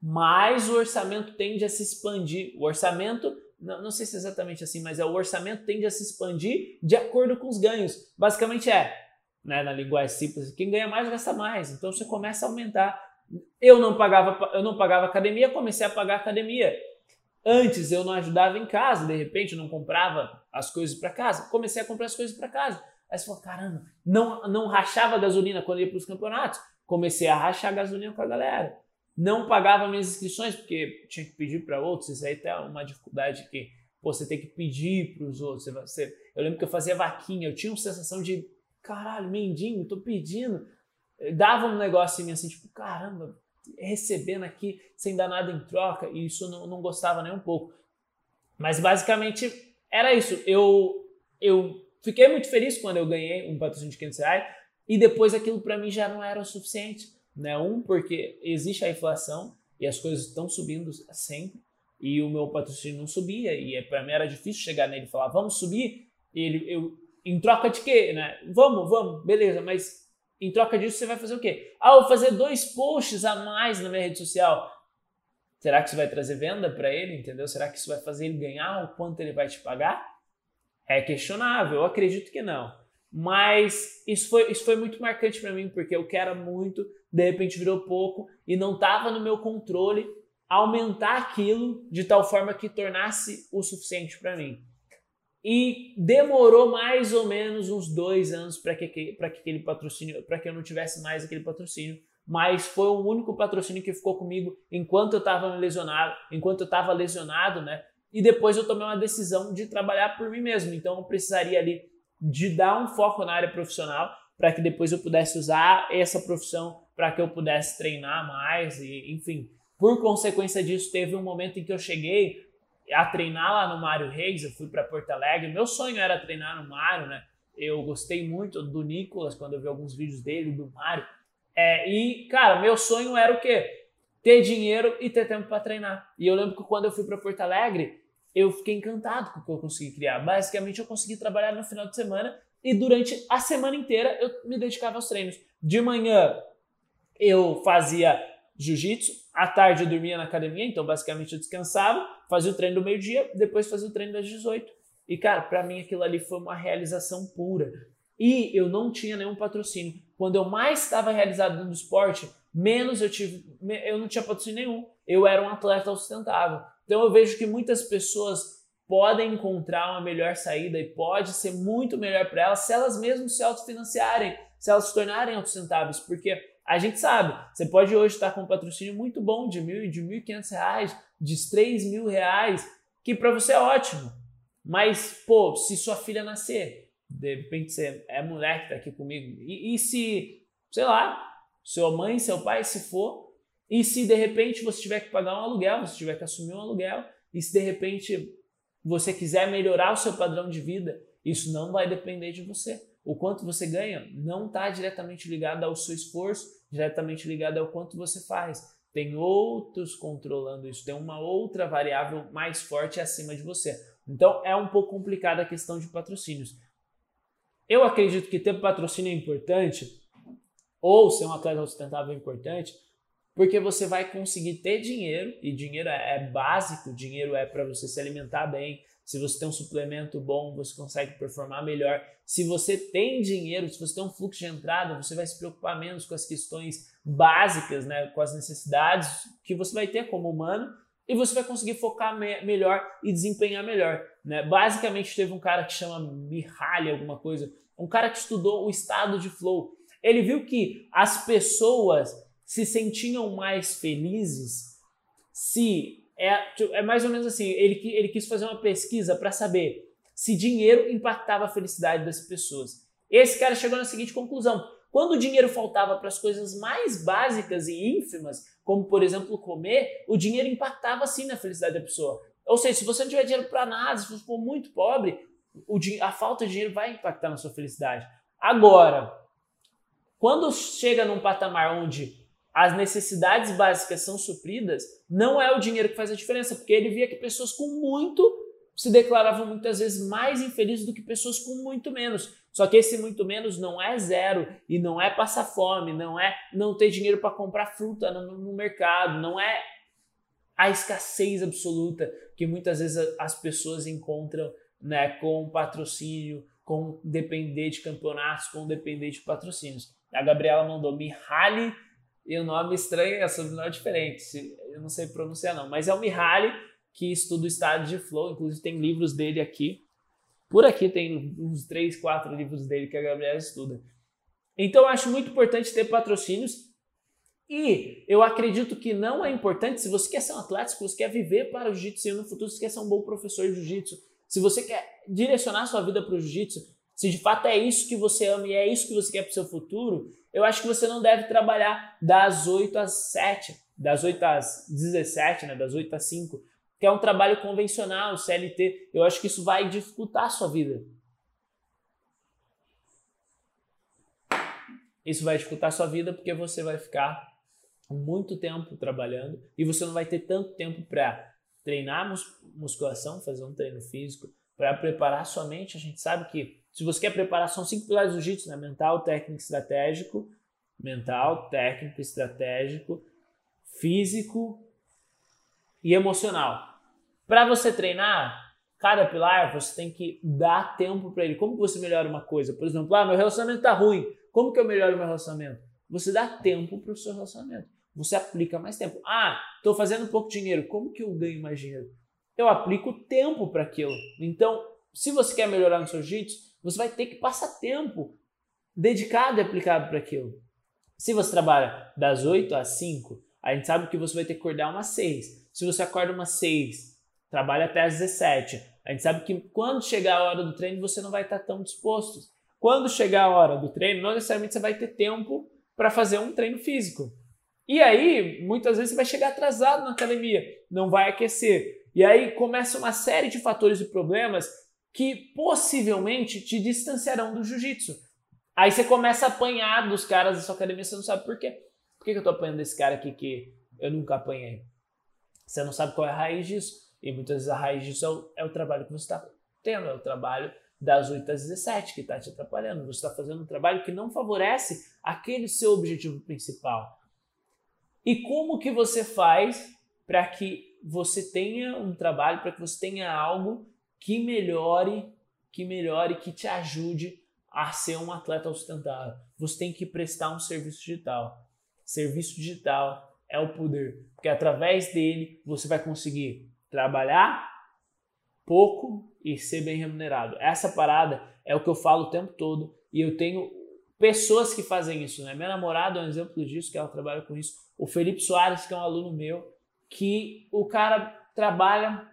mais o orçamento tende a se expandir. O orçamento, não, não sei se é exatamente assim, mas é o orçamento tende a se expandir de acordo com os ganhos. Basicamente é, né, na linguagem simples, quem ganha mais gasta mais. Então você começa a aumentar. Eu não pagava, eu não pagava academia, comecei a pagar academia. Antes eu não ajudava em casa, de repente eu não comprava as coisas para casa. Comecei a comprar as coisas para casa. Aí você falou, caramba, não, não rachava gasolina quando ia para os campeonatos. Comecei a rachar gasolina com a galera. Não pagava minhas inscrições, porque tinha que pedir para outros. Isso aí tá uma dificuldade que pô, você tem que pedir para os outros. Você, eu lembro que eu fazia vaquinha, eu tinha uma sensação de, caralho, mendigo, tô pedindo. Dava um negócio em mim assim, tipo, caramba, recebendo aqui sem dar nada em troca, e isso não, não gostava nem um pouco. Mas basicamente era isso. Eu, eu fiquei muito feliz quando eu ganhei um patrocínio de 500 reais, e depois aquilo para mim já não era o suficiente. Né? Um, porque existe a inflação e as coisas estão subindo sempre, e o meu patrocínio não subia, e é, para mim era difícil chegar nele e falar, vamos subir, e ele, eu, em troca de quê? Né? Vamos, vamos, beleza, mas em troca disso, você vai fazer o quê? Ah, vou fazer dois posts a mais na minha rede social. Será que isso vai trazer venda para ele, entendeu? Será que isso vai fazer ele ganhar o quanto ele vai te pagar? É questionável, eu acredito que não. Mas isso foi, isso foi muito marcante para mim, porque eu quero muito, de repente virou pouco e não estava no meu controle aumentar aquilo de tal forma que tornasse o suficiente para mim. E demorou mais ou menos uns dois anos para que, que aquele patrocínio, para que eu não tivesse mais aquele patrocínio. Mas foi o único patrocínio que ficou comigo enquanto eu estava lesionado, enquanto eu estava lesionado, né? E depois eu tomei uma decisão de trabalhar por mim mesmo. Então eu precisaria ali de dar um foco na área profissional para que depois eu pudesse usar essa profissão para que eu pudesse treinar mais e enfim. Por consequência disso, teve um momento em que eu cheguei a treinar lá no Mário Reis, eu fui para Porto Alegre. Meu sonho era treinar no Mário, né? Eu gostei muito do Nicolas quando eu vi alguns vídeos dele, do Mário. É, e, cara, meu sonho era o quê? Ter dinheiro e ter tempo para treinar. E eu lembro que quando eu fui para Porto Alegre, eu fiquei encantado com o que eu consegui criar. Basicamente, eu consegui trabalhar no final de semana e durante a semana inteira eu me dedicava aos treinos. De manhã eu fazia jiu-jitsu, à tarde eu dormia na academia, então basicamente eu descansava, fazia o treino do meio-dia, depois fazia o treino das 18. E cara, para mim aquilo ali foi uma realização pura. E eu não tinha nenhum patrocínio. Quando eu mais estava realizado no esporte, menos eu tive, eu não tinha patrocínio nenhum. Eu era um atleta sustentável. Então eu vejo que muitas pessoas podem encontrar uma melhor saída e pode ser muito melhor para elas se elas mesmas se autofinanciarem, se elas se tornarem autossustentáveis, porque a gente sabe, você pode hoje estar com um patrocínio muito bom de mil, de mil e quinhentos reais, de três mil reais, que para você é ótimo. Mas, pô, se sua filha nascer, de repente você é mulher que tá aqui comigo, e, e se, sei lá, sua mãe, seu pai, se for, e se de repente você tiver que pagar um aluguel, você tiver que assumir um aluguel, e se de repente você quiser melhorar o seu padrão de vida, isso não vai depender de você. O quanto você ganha não está diretamente ligado ao seu esforço, diretamente ligado ao quanto você faz. Tem outros controlando isso, tem uma outra variável mais forte acima de você. Então é um pouco complicada a questão de patrocínios. Eu acredito que ter patrocínio é importante, ou ser um atleta sustentável é importante, porque você vai conseguir ter dinheiro, e dinheiro é, é básico, dinheiro é para você se alimentar bem, se você tem um suplemento bom, você consegue performar melhor. Se você tem dinheiro, se você tem um fluxo de entrada, você vai se preocupar menos com as questões básicas, né, com as necessidades que você vai ter como humano e você vai conseguir focar me melhor e desempenhar melhor. Né? Basicamente, teve um cara que chama Mihaly, alguma coisa, um cara que estudou o estado de flow. Ele viu que as pessoas se sentiam mais felizes se é, é mais ou menos assim, ele, ele quis fazer uma pesquisa para saber se dinheiro impactava a felicidade das pessoas. Esse cara chegou na seguinte conclusão: quando o dinheiro faltava para as coisas mais básicas e ínfimas, como por exemplo comer, o dinheiro impactava sim na felicidade da pessoa. Ou seja, se você não tiver dinheiro para nada, se você for muito pobre, a falta de dinheiro vai impactar na sua felicidade. Agora, quando chega num patamar onde as necessidades básicas são supridas, não é o dinheiro que faz a diferença, porque ele via que pessoas com muito se declaravam muitas vezes mais infelizes do que pessoas com muito menos. Só que esse muito menos não é zero e não é passar fome, não é não ter dinheiro para comprar fruta no, no, mercado, não é a escassez absoluta que muitas vezes as pessoas encontram né, com patrocínio, com depender de campeonatos, com depender de patrocínios. A Gabriela mandou Mihaly e o nome estranho é sobrenome diferente. Eu não sei pronunciar não, mas é o Mihaly que estuda o estado de flow, inclusive tem livros dele aqui. Por aqui tem uns três, quatro livros dele que a Gabriela estuda. Então eu acho muito importante ter patrocínios e eu acredito que não é importante se você quer ser um atleta, se você quer viver para o jiu-jitsu no futuro, se quer ser um bom professor de jiu-jitsu, se você quer direcionar sua vida para o jiu-jitsu, se de fato é isso que você ama e é isso que você quer para o seu futuro, eu acho que você não deve trabalhar das 8 às 7, das 8 às 17, né, das 8 às 5, que é um trabalho convencional, CLT. Eu acho que isso vai dificultar a sua vida. Isso vai dificultar a sua vida porque você vai ficar muito tempo trabalhando e você não vai ter tanto tempo para treinar musculação, fazer um treino físico, para preparar sua mente. A gente sabe que se você quer preparar, são cinco pilares do jiu-jitsu, né? Mental, técnico, estratégico. Mental, técnico, estratégico, físico e emocional. Para você treinar cada pilar, você tem que dar tempo para ele. Como que você melhora uma coisa? Por exemplo, ah, meu relacionamento está ruim. Como que eu melhoro meu relacionamento? Você dá tempo para o seu relacionamento. Você aplica mais tempo. Ah, estou fazendo pouco dinheiro. Como que eu ganho mais dinheiro? Eu aplico tempo para aquilo. Então, se você quer melhorar no seu jiu-jitsu, você vai ter que passar tempo dedicado e aplicado para aquilo. Se você trabalha das 8 às 5, a gente sabe que você vai ter que acordar umas 6. Se você acorda umas 6, trabalha até às 17. A gente sabe que quando chegar a hora do treino, você não vai estar tão disposto. Quando chegar a hora do treino, não necessariamente você vai ter tempo para fazer um treino físico. E aí, muitas vezes você vai chegar atrasado na academia, não vai aquecer. E aí começa uma série de fatores e problemas que possivelmente te distanciarão do jiu-jitsu. Aí você começa a apanhar dos caras da sua academia, você não sabe por quê. Por que eu tô apanhando desse cara aqui que eu nunca apanhei? Você não sabe qual é a raiz disso. E muitas vezes a raiz disso é o, é o trabalho que você está tendo, é o trabalho das 8 às 17 que está te atrapalhando. Você está fazendo um trabalho que não favorece aquele seu objetivo principal. E como que você faz para que você tenha um trabalho, para que você tenha algo que melhore, que melhore, que te ajude a ser um atleta sustentável. Você tem que prestar um serviço digital. Serviço digital é o poder, porque através dele você vai conseguir trabalhar pouco e ser bem remunerado. Essa parada é o que eu falo o tempo todo e eu tenho pessoas que fazem isso, né? Minha namorada é um exemplo disso, que ela trabalha com isso. O Felipe Soares, que é um aluno meu, que o cara trabalha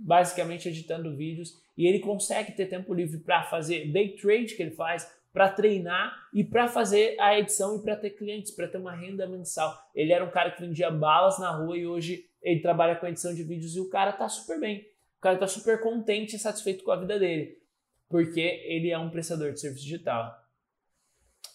basicamente editando vídeos e ele consegue ter tempo livre para fazer day trade que ele faz, para treinar e para fazer a edição e para ter clientes, para ter uma renda mensal. Ele era um cara que vendia balas na rua e hoje ele trabalha com edição de vídeos e o cara tá super bem. O cara tá super contente e satisfeito com a vida dele. porque ele é um prestador de serviço digital.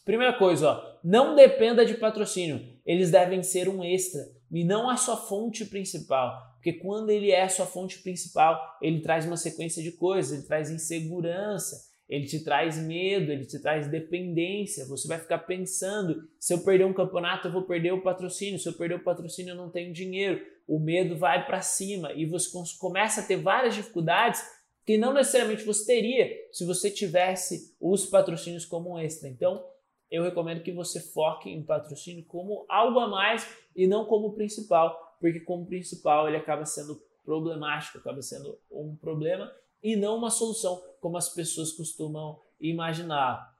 Primeira coisa, ó, não dependa de patrocínio. Eles devem ser um extra e não a sua fonte principal. Porque quando ele é a sua fonte principal, ele traz uma sequência de coisas, ele traz insegurança, ele te traz medo, ele te traz dependência. Você vai ficar pensando: se eu perder um campeonato, eu vou perder o patrocínio. Se eu perder o patrocínio, eu não tenho dinheiro. O medo vai para cima e você começa a ter várias dificuldades que não necessariamente você teria se você tivesse os patrocínios como um extra. Então, eu recomendo que você foque em patrocínio como algo a mais e não como principal, porque como principal ele acaba sendo problemático, acaba sendo um problema e não uma solução, como as pessoas costumam imaginar.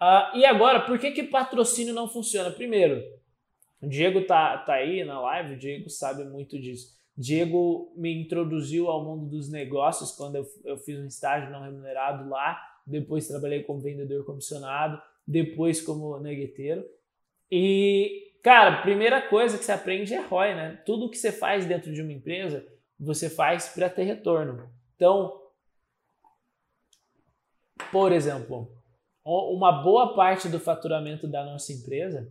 Uh, e agora, por que, que patrocínio não funciona? Primeiro, o Diego tá, tá aí na live, o Diego sabe muito disso. Diego me introduziu ao mundo dos negócios quando eu, eu fiz um estágio não remunerado lá. Depois trabalhei como vendedor comissionado, depois como negueteiro. E, cara, primeira coisa que você aprende é ROI, né? Tudo que você faz dentro de uma empresa, você faz para ter retorno. Então, por exemplo, uma boa parte do faturamento da nossa empresa,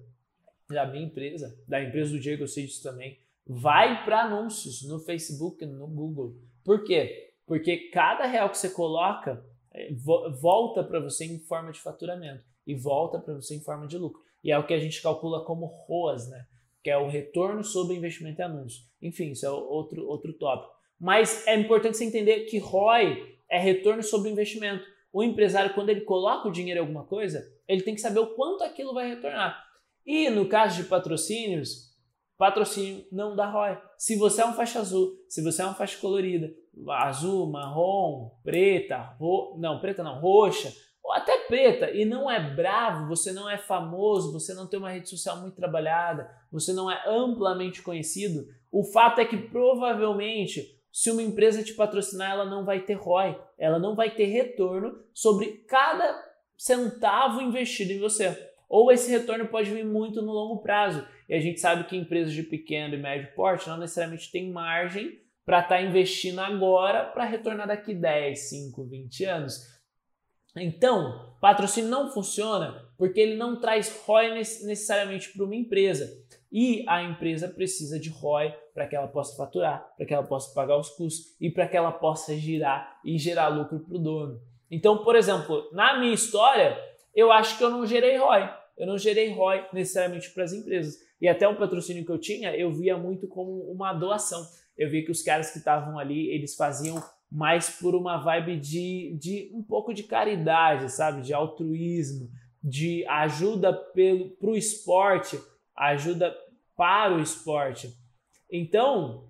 da minha empresa, da empresa do Diego, disso também, vai para anúncios no Facebook, no Google. Por quê? Porque cada real que você coloca é, volta para você em forma de faturamento e volta para você em forma de lucro. E é o que a gente calcula como ROAS, né? Que é o retorno sobre investimento em anúncio. Enfim, isso é outro, outro tópico. Mas é importante você entender que ROI é retorno sobre investimento. O empresário, quando ele coloca o dinheiro em alguma coisa, ele tem que saber o quanto aquilo vai retornar. E no caso de patrocínios, patrocínio não dá ROI. Se você é um faixa azul, se você é uma faixa colorida, azul, marrom, preta, ro... não, preta não, roxa, ou até preta, e não é bravo, você não é famoso, você não tem uma rede social muito trabalhada, você não é amplamente conhecido, o fato é que provavelmente se uma empresa te patrocinar, ela não vai ter ROI, ela não vai ter retorno sobre cada centavo investido em você. Ou esse retorno pode vir muito no longo prazo. E a gente sabe que empresas de pequeno e médio porte não necessariamente têm margem para estar tá investindo agora para retornar daqui 10, 5, 20 anos. Então, patrocínio não funciona porque ele não traz ROI necessariamente para uma empresa. E a empresa precisa de ROI para que ela possa faturar, para que ela possa pagar os custos e para que ela possa girar e gerar lucro para o dono. Então, por exemplo, na minha história, eu acho que eu não gerei ROI eu não gerei ROI necessariamente para as empresas. E até o patrocínio que eu tinha, eu via muito como uma doação. Eu via que os caras que estavam ali, eles faziam mais por uma vibe de, de um pouco de caridade, sabe? De altruísmo, de ajuda para o esporte, ajuda para o esporte. Então,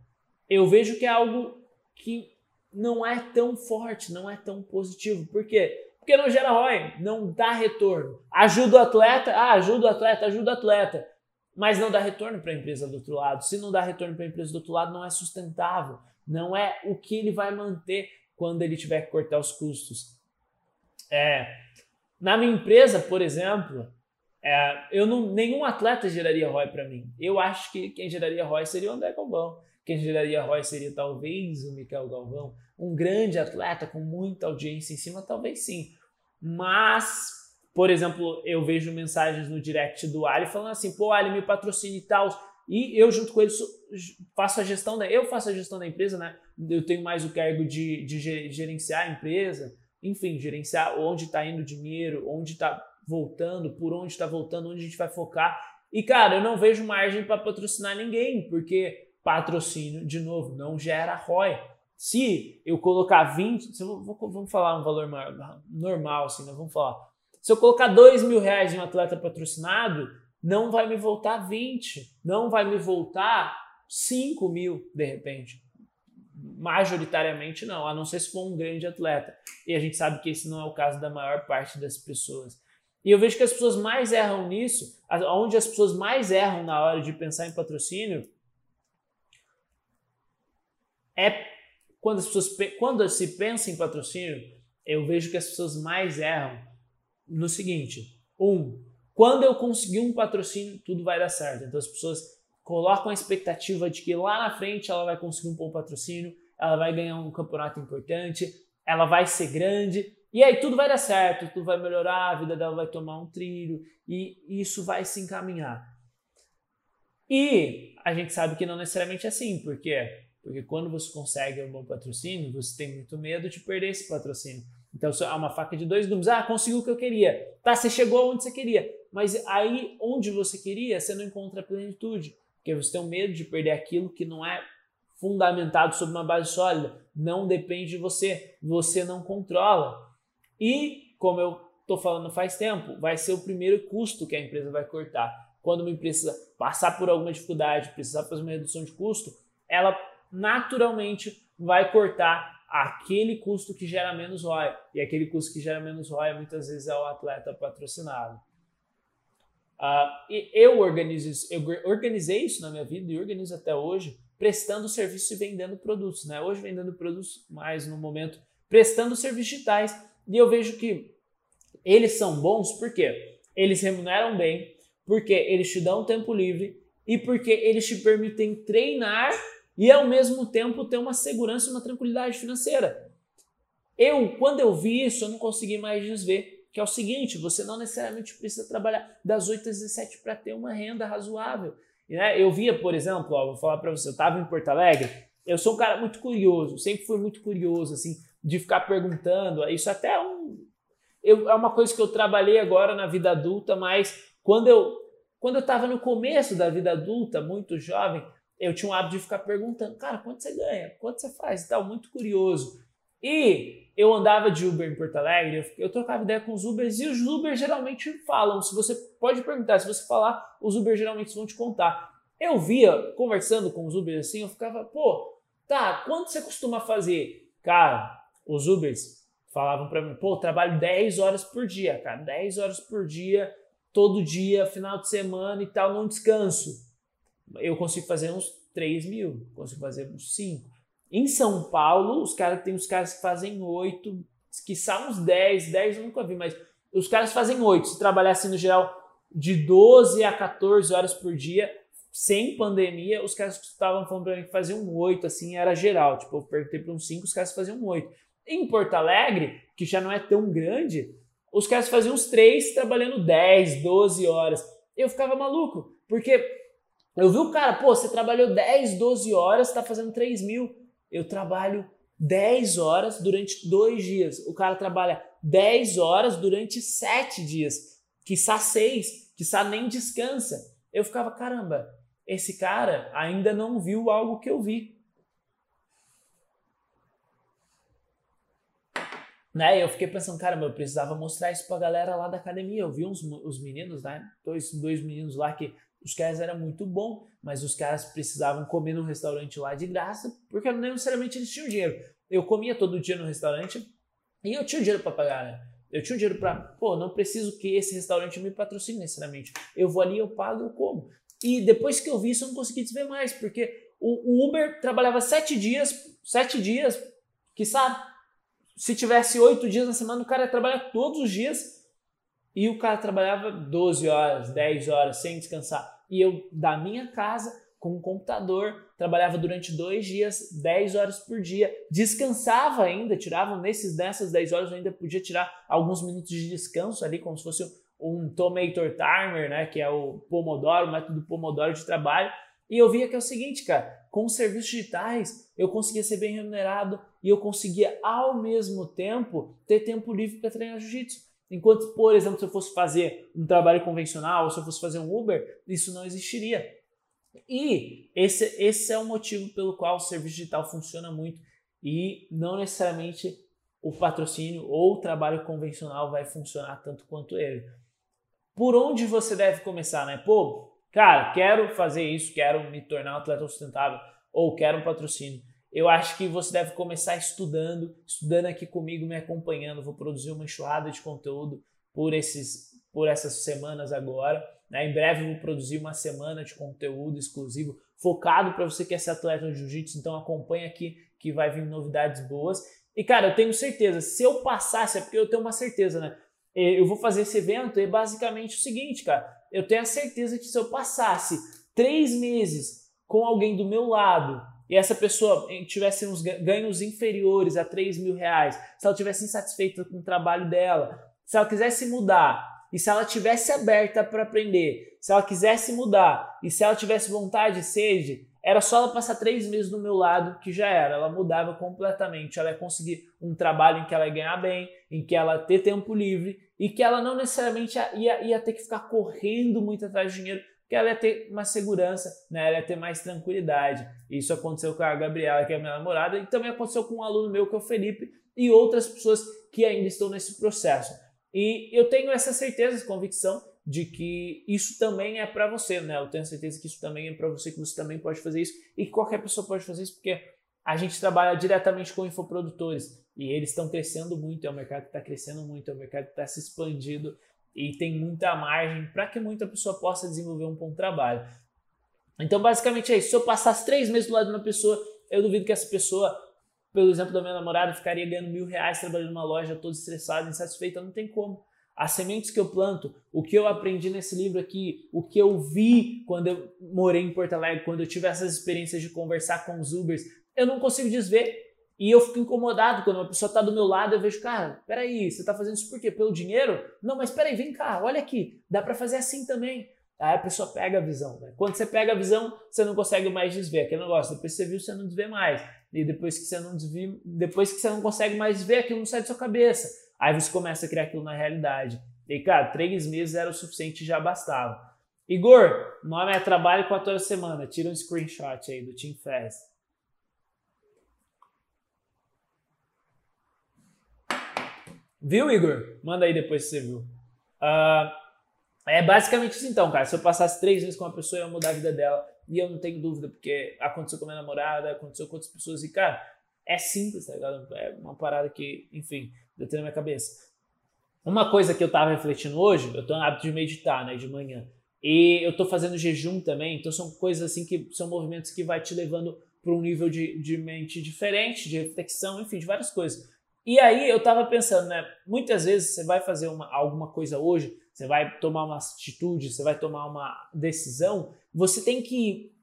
eu vejo que é algo que não é tão forte, não é tão positivo. Por quê? porque não gera ROI, não dá retorno. Ajuda o atleta, ah, ajuda o atleta, ajuda o atleta, mas não dá retorno para a empresa do outro lado. Se não dá retorno para a empresa do outro lado, não é sustentável, não é o que ele vai manter quando ele tiver que cortar os custos. É, na minha empresa, por exemplo, é, eu não, nenhum atleta geraria ROI para mim. Eu acho que quem geraria ROI seria o André Galvão. Quem geraria ROI seria talvez o Michael Galvão. Um grande atleta com muita audiência em cima, talvez sim. Mas, por exemplo, eu vejo mensagens no direct do Ali falando assim, pô, Ali, me patrocina e tal. E eu, junto com ele, faço a gestão da. Eu faço a gestão da empresa, né? Eu tenho mais o cargo de, de gerenciar a empresa, enfim, gerenciar onde está indo o dinheiro, onde está voltando, por onde está voltando, onde a gente vai focar. E, cara, eu não vejo margem para patrocinar ninguém, porque patrocínio, de novo, não gera ROI. Se eu colocar 20, se eu vou, vamos falar um valor normal, assim, né? vamos falar. Se eu colocar 2 mil reais em um atleta patrocinado, não vai me voltar 20, não vai me voltar 5 mil de repente. Majoritariamente não, a não ser se for um grande atleta. E a gente sabe que esse não é o caso da maior parte das pessoas. E eu vejo que as pessoas mais erram nisso, onde as pessoas mais erram na hora de pensar em patrocínio, é quando as pessoas quando se pensa em patrocínio, eu vejo que as pessoas mais erram no seguinte: um, quando eu conseguir um patrocínio, tudo vai dar certo. Então as pessoas colocam a expectativa de que lá na frente ela vai conseguir um bom patrocínio, ela vai ganhar um campeonato importante, ela vai ser grande E aí tudo vai dar certo, tudo vai melhorar, a vida dela vai tomar um trilho e isso vai se encaminhar. E a gente sabe que não necessariamente é assim, por quê? Porque quando você consegue um bom patrocínio, você tem muito medo de perder esse patrocínio. Então, é uma faca de dois gumes. Ah, conseguiu o que eu queria. Tá, você chegou onde você queria. Mas aí, onde você queria, você não encontra plenitude. Porque você tem um medo de perder aquilo que não é fundamentado sobre uma base sólida. Não depende de você. Você não controla. E, como eu estou falando faz tempo, vai ser o primeiro custo que a empresa vai cortar. Quando uma empresa passar por alguma dificuldade, precisar fazer uma redução de custo, ela naturalmente vai cortar aquele custo que gera menos ROI. E aquele custo que gera menos ROI muitas vezes é o atleta patrocinado. Uh, eu, organizo isso, eu organizei isso na minha vida e organizo até hoje, prestando serviço e vendendo produtos. Né? Hoje vendendo produtos, mas no momento prestando serviços digitais. E eu vejo que eles são bons porque eles remuneram bem, porque eles te dão tempo livre e porque eles te permitem treinar e ao mesmo tempo ter uma segurança e uma tranquilidade financeira. Eu, quando eu vi isso, eu não consegui mais desver, que é o seguinte, você não necessariamente precisa trabalhar das 8 às 17 para ter uma renda razoável. Né? Eu via, por exemplo, ó, vou falar para você, eu estava em Porto Alegre, eu sou um cara muito curioso, sempre fui muito curioso, assim, de ficar perguntando, isso até é um, eu, é uma coisa que eu trabalhei agora na vida adulta, mas quando eu quando eu estava no começo da vida adulta, muito jovem, eu tinha o hábito de ficar perguntando, cara, quanto você ganha? Quanto você faz? E tal, muito curioso. E eu andava de Uber em Porto Alegre, eu, eu trocava ideia com os Ubers e os Ubers geralmente falam. Se você pode perguntar, se você falar, os Ubers geralmente vão te contar. Eu via, conversando com os Ubers assim, eu ficava, pô, tá, quanto você costuma fazer? Cara, os Ubers falavam para mim, pô, trabalho 10 horas por dia, cara, 10 horas por dia, todo dia, final de semana e tal, não descanso eu consigo fazer uns 3 mil, consigo fazer uns 5. Em São Paulo, os caras tem os caras que fazem 8, que são uns 10, 10 eu nunca vi, mas os caras fazem 8. Se trabalhar assim no geral de 12 a 14 horas por dia, sem pandemia, os caras estavam falando para mim que faziam 8, assim, era geral. Tipo, eu perguntei para uns 5, os caras faziam 8. Em Porto Alegre, que já não é tão grande, os caras faziam uns 3 trabalhando 10, 12 horas. Eu ficava maluco, porque eu vi o cara, pô, você trabalhou 10, 12 horas, tá fazendo 3 mil. Eu trabalho 10 horas durante dois dias. O cara trabalha 10 horas durante 7 dias. Quiçá 6, quiçá nem descansa. Eu ficava, caramba, esse cara ainda não viu algo que eu vi. Né? Eu fiquei pensando, caramba, eu precisava mostrar isso pra galera lá da academia. Eu vi uns, os meninos, né? Dois, dois meninos lá que os caras eram muito bons, mas os caras precisavam comer no restaurante lá de graça, porque não necessariamente eles tinham dinheiro. Eu comia todo dia no restaurante e eu tinha dinheiro para pagar, né? Eu tinha dinheiro para, pô, não preciso que esse restaurante me patrocine necessariamente. Eu vou ali, eu pago, eu como. E depois que eu vi isso, eu não consegui desver mais, porque o Uber trabalhava sete dias, sete dias, que sabe, se tivesse oito dias na semana, o cara ia trabalhar todos os dias e o cara trabalhava 12 horas, 10 horas sem descansar. E eu, da minha casa, com um computador, trabalhava durante dois dias, 10 horas por dia, descansava ainda, tirava nesses, nessas 10 horas, eu ainda podia tirar alguns minutos de descanso ali, como se fosse um Tomator Timer, né, que é o Pomodoro, o método Pomodoro de trabalho. E eu via que é o seguinte, cara, com os serviços digitais, eu conseguia ser bem remunerado e eu conseguia, ao mesmo tempo, ter tempo livre para treinar jiu-jitsu. Enquanto, por exemplo, se eu fosse fazer um trabalho convencional, ou se eu fosse fazer um Uber, isso não existiria. E esse, esse é o motivo pelo qual o serviço digital funciona muito e não necessariamente o patrocínio ou o trabalho convencional vai funcionar tanto quanto ele. Por onde você deve começar, né? Pô, cara, quero fazer isso, quero me tornar um atleta sustentável ou quero um patrocínio eu acho que você deve começar estudando, estudando aqui comigo, me acompanhando. Vou produzir uma enxurrada de conteúdo por, esses, por essas semanas agora. Né? Em breve vou produzir uma semana de conteúdo exclusivo focado para você que é ser atleta de jiu-jitsu. Então acompanha aqui que vai vir novidades boas. E cara, eu tenho certeza, se eu passasse, é porque eu tenho uma certeza, né? Eu vou fazer esse evento e é basicamente o seguinte, cara. Eu tenho a certeza que se eu passasse três meses com alguém do meu lado, e essa pessoa tivesse uns ganhos inferiores a 3 mil reais, se ela tivesse insatisfeita com o trabalho dela, se ela quisesse mudar e se ela tivesse aberta para aprender, se ela quisesse mudar e se ela tivesse vontade e sede, era só ela passar três meses do meu lado que já era. Ela mudava completamente. Ela ia conseguir um trabalho em que ela ia ganhar bem, em que ela ia ter tempo livre e que ela não necessariamente ia, ia ter que ficar correndo muito atrás de dinheiro, que ela ia ter uma segurança, né? ela ia ter mais tranquilidade. Isso aconteceu com a Gabriela, que é a minha namorada, e também aconteceu com um aluno meu, que é o Felipe, e outras pessoas que ainda estão nesse processo. E eu tenho essa certeza, essa convicção de que isso também é para você, né? Eu tenho certeza que isso também é para você, que você também pode fazer isso e que qualquer pessoa pode fazer isso, porque a gente trabalha diretamente com infoprodutores e eles estão crescendo muito, é um mercado que está crescendo muito, é um mercado que está se expandindo e tem muita margem para que muita pessoa possa desenvolver um bom trabalho. Então, basicamente é isso. Se eu passasse três meses do lado de uma pessoa, eu duvido que essa pessoa, pelo exemplo da minha namorada, ficaria ganhando mil reais trabalhando numa loja, toda estressada, insatisfeita. Não tem como as sementes que eu planto, o que eu aprendi nesse livro aqui, o que eu vi quando eu morei em Porto Alegre, quando eu tive essas experiências de conversar com os Ubers, eu não consigo desver. E eu fico incomodado quando uma pessoa está do meu lado, eu vejo, cara, peraí, você está fazendo isso por quê? Pelo dinheiro? Não, mas peraí, vem cá, olha aqui, dá para fazer assim também. Aí a pessoa pega a visão. Né? Quando você pega a visão, você não consegue mais desver. Aquele negócio, depois que você viu, você não desvê mais. E depois que você não desvia, depois que você não consegue mais desver, aquilo não sai da sua cabeça. Aí você começa a criar aquilo na realidade. E, cara, três meses era o suficiente já bastava. Igor, nome é trabalho quatro horas semana. Tira um screenshot aí do Fest. Viu, Igor? Manda aí depois se você viu. Uh, é basicamente isso então, cara. Se eu passasse três meses com uma pessoa, eu ia mudar a vida dela. E eu não tenho dúvida, porque aconteceu com a minha namorada, aconteceu com outras pessoas. E, cara, é simples, tá ligado? É uma parada que, enfim, eu tenho na minha cabeça. Uma coisa que eu tava refletindo hoje, eu tô no hábito de meditar, né, de manhã. E eu tô fazendo jejum também, então são coisas assim que são movimentos que vai te levando para um nível de, de mente diferente, de reflexão, enfim, de várias coisas. E aí eu tava pensando, né, muitas vezes você vai fazer uma, alguma coisa hoje, você vai tomar uma atitude, você vai tomar uma decisão, você tem que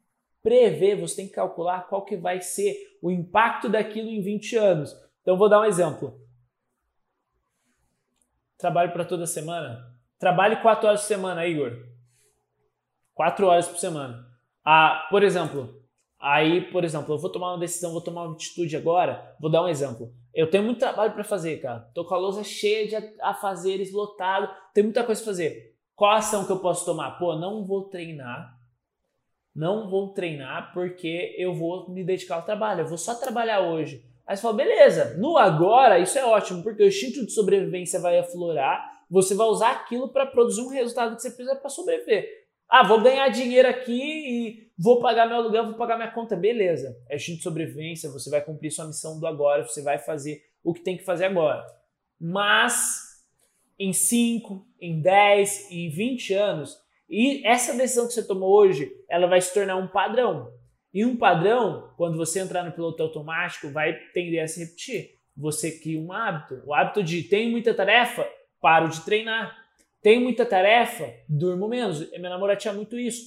prever, você tem que calcular qual que vai ser o impacto daquilo em 20 anos. Então vou dar um exemplo. Trabalho para toda semana? Trabalhe quatro horas por semana, Igor. Quatro horas por semana. Ah, por exemplo, aí, por exemplo, eu vou tomar uma decisão, vou tomar uma atitude agora. Vou dar um exemplo. Eu tenho muito trabalho para fazer, cara. Tô com a lousa cheia de afazeres, lotado. Tem muita coisa para fazer. Qual a ação que eu posso tomar? Pô, não vou treinar. Não vou treinar porque eu vou me dedicar ao trabalho. Eu vou só trabalhar hoje. Aí você fala, beleza, no agora isso é ótimo, porque o instinto de sobrevivência vai aflorar, você vai usar aquilo para produzir um resultado que você precisa para sobreviver. Ah, vou ganhar dinheiro aqui e vou pagar meu aluguel, vou pagar minha conta, beleza. É instinto de sobrevivência, você vai cumprir sua missão do agora, você vai fazer o que tem que fazer agora. Mas em 5, em 10, em 20 anos, e essa decisão que você tomou hoje, ela vai se tornar um padrão. E um padrão, quando você entrar no piloto automático, vai tender a se repetir. Você cria um hábito. O hábito de tem muita tarefa, paro de treinar. Tem muita tarefa, durmo menos. Minha namorada tinha muito isso.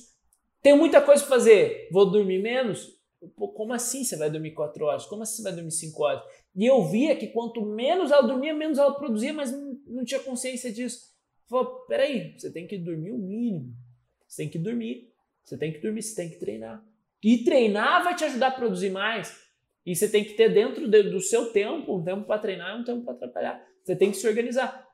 Tenho muita coisa para fazer, vou dormir menos. Pô, como assim você vai dormir 4 horas? Como assim você vai dormir 5 horas? E eu via que quanto menos ela dormia, menos ela produzia, mas não, tinha consciência disso. Falei, peraí, você tem que dormir o mínimo. Você tem que dormir. Você tem que dormir, você tem que treinar. E treinar vai te ajudar a produzir mais. E você tem que ter dentro do seu tempo, um tempo para treinar e um tempo para trabalhar. Você tem que se organizar.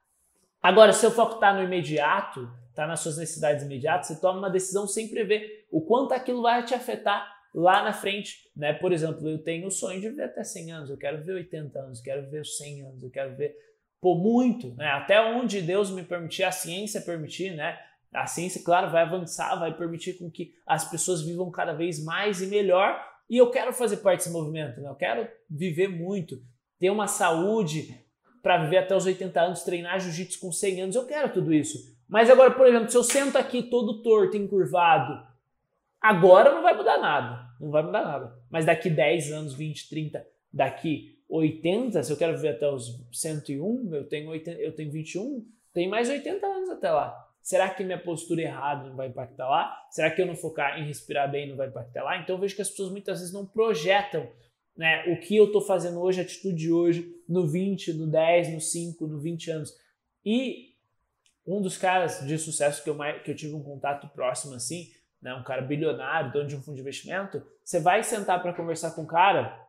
Agora, se o foco está no imediato, está nas suas necessidades imediatas, você toma uma decisão sem prever o quanto aquilo vai te afetar lá na frente. Né? Por exemplo, eu tenho o sonho de viver até 100 anos, eu quero ver 80 anos, eu quero ver 100 anos, eu quero ver por muito, né? até onde Deus me permitir, a ciência permitir, né? A ciência, claro, vai avançar, vai permitir com que as pessoas vivam cada vez mais e melhor. E eu quero fazer parte desse movimento, né? eu quero viver muito, ter uma saúde para viver até os 80 anos, treinar jiu-jitsu com 100 anos, eu quero tudo isso. Mas agora, por exemplo, se eu sento aqui todo torto, encurvado, agora não vai mudar nada, não vai mudar nada. Mas daqui 10 anos, 20, 30, daqui 80, se eu quero viver até os 101, eu tenho, 80, eu tenho 21, tem mais 80 anos até lá. Será que minha postura errada não vai impactar lá? Será que eu não focar em respirar bem não vai impactar lá? Então eu vejo que as pessoas muitas vezes não projetam né, o que eu estou fazendo hoje, a atitude de hoje, no 20, no 10, no 5, no 20 anos. E um dos caras de sucesso que eu, que eu tive um contato próximo assim, né, um cara bilionário, dono de um fundo de investimento, você vai sentar para conversar com o cara,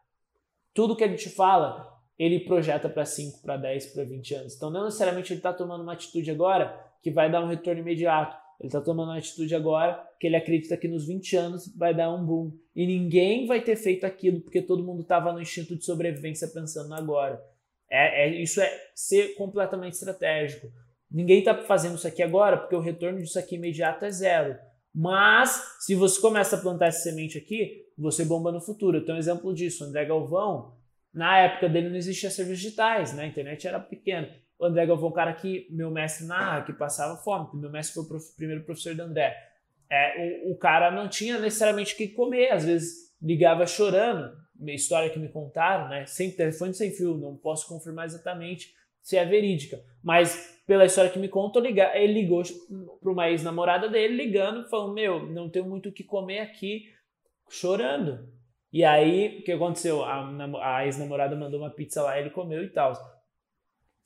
tudo que ele te fala, ele projeta para 5, para 10, para 20 anos. Então não necessariamente ele está tomando uma atitude agora que vai dar um retorno imediato. Ele está tomando uma atitude agora que ele acredita que nos 20 anos vai dar um boom. E ninguém vai ter feito aquilo porque todo mundo estava no instinto de sobrevivência pensando agora. É, é, isso é ser completamente estratégico. Ninguém está fazendo isso aqui agora porque o retorno disso aqui imediato é zero. Mas, se você começa a plantar essa semente aqui, você bomba no futuro. Tenho um exemplo disso. André Galvão, na época dele não existia serviços digitais, né? a internet era pequena. O André Galvão, um cara que meu mestre narra, que passava fome, meu mestre foi o prof, primeiro professor do André. É, o, o, cara não tinha necessariamente o que comer, às vezes ligava chorando. História que me contaram, né? Sem telefone sem fio, não posso confirmar exatamente se é verídica, mas pela história que me contam, ele ligou para uma ex-namorada dele, ligando, falando: Meu, não tenho muito o que comer aqui, chorando. E aí, o que aconteceu? A, a ex-namorada mandou uma pizza lá, ele comeu e tal.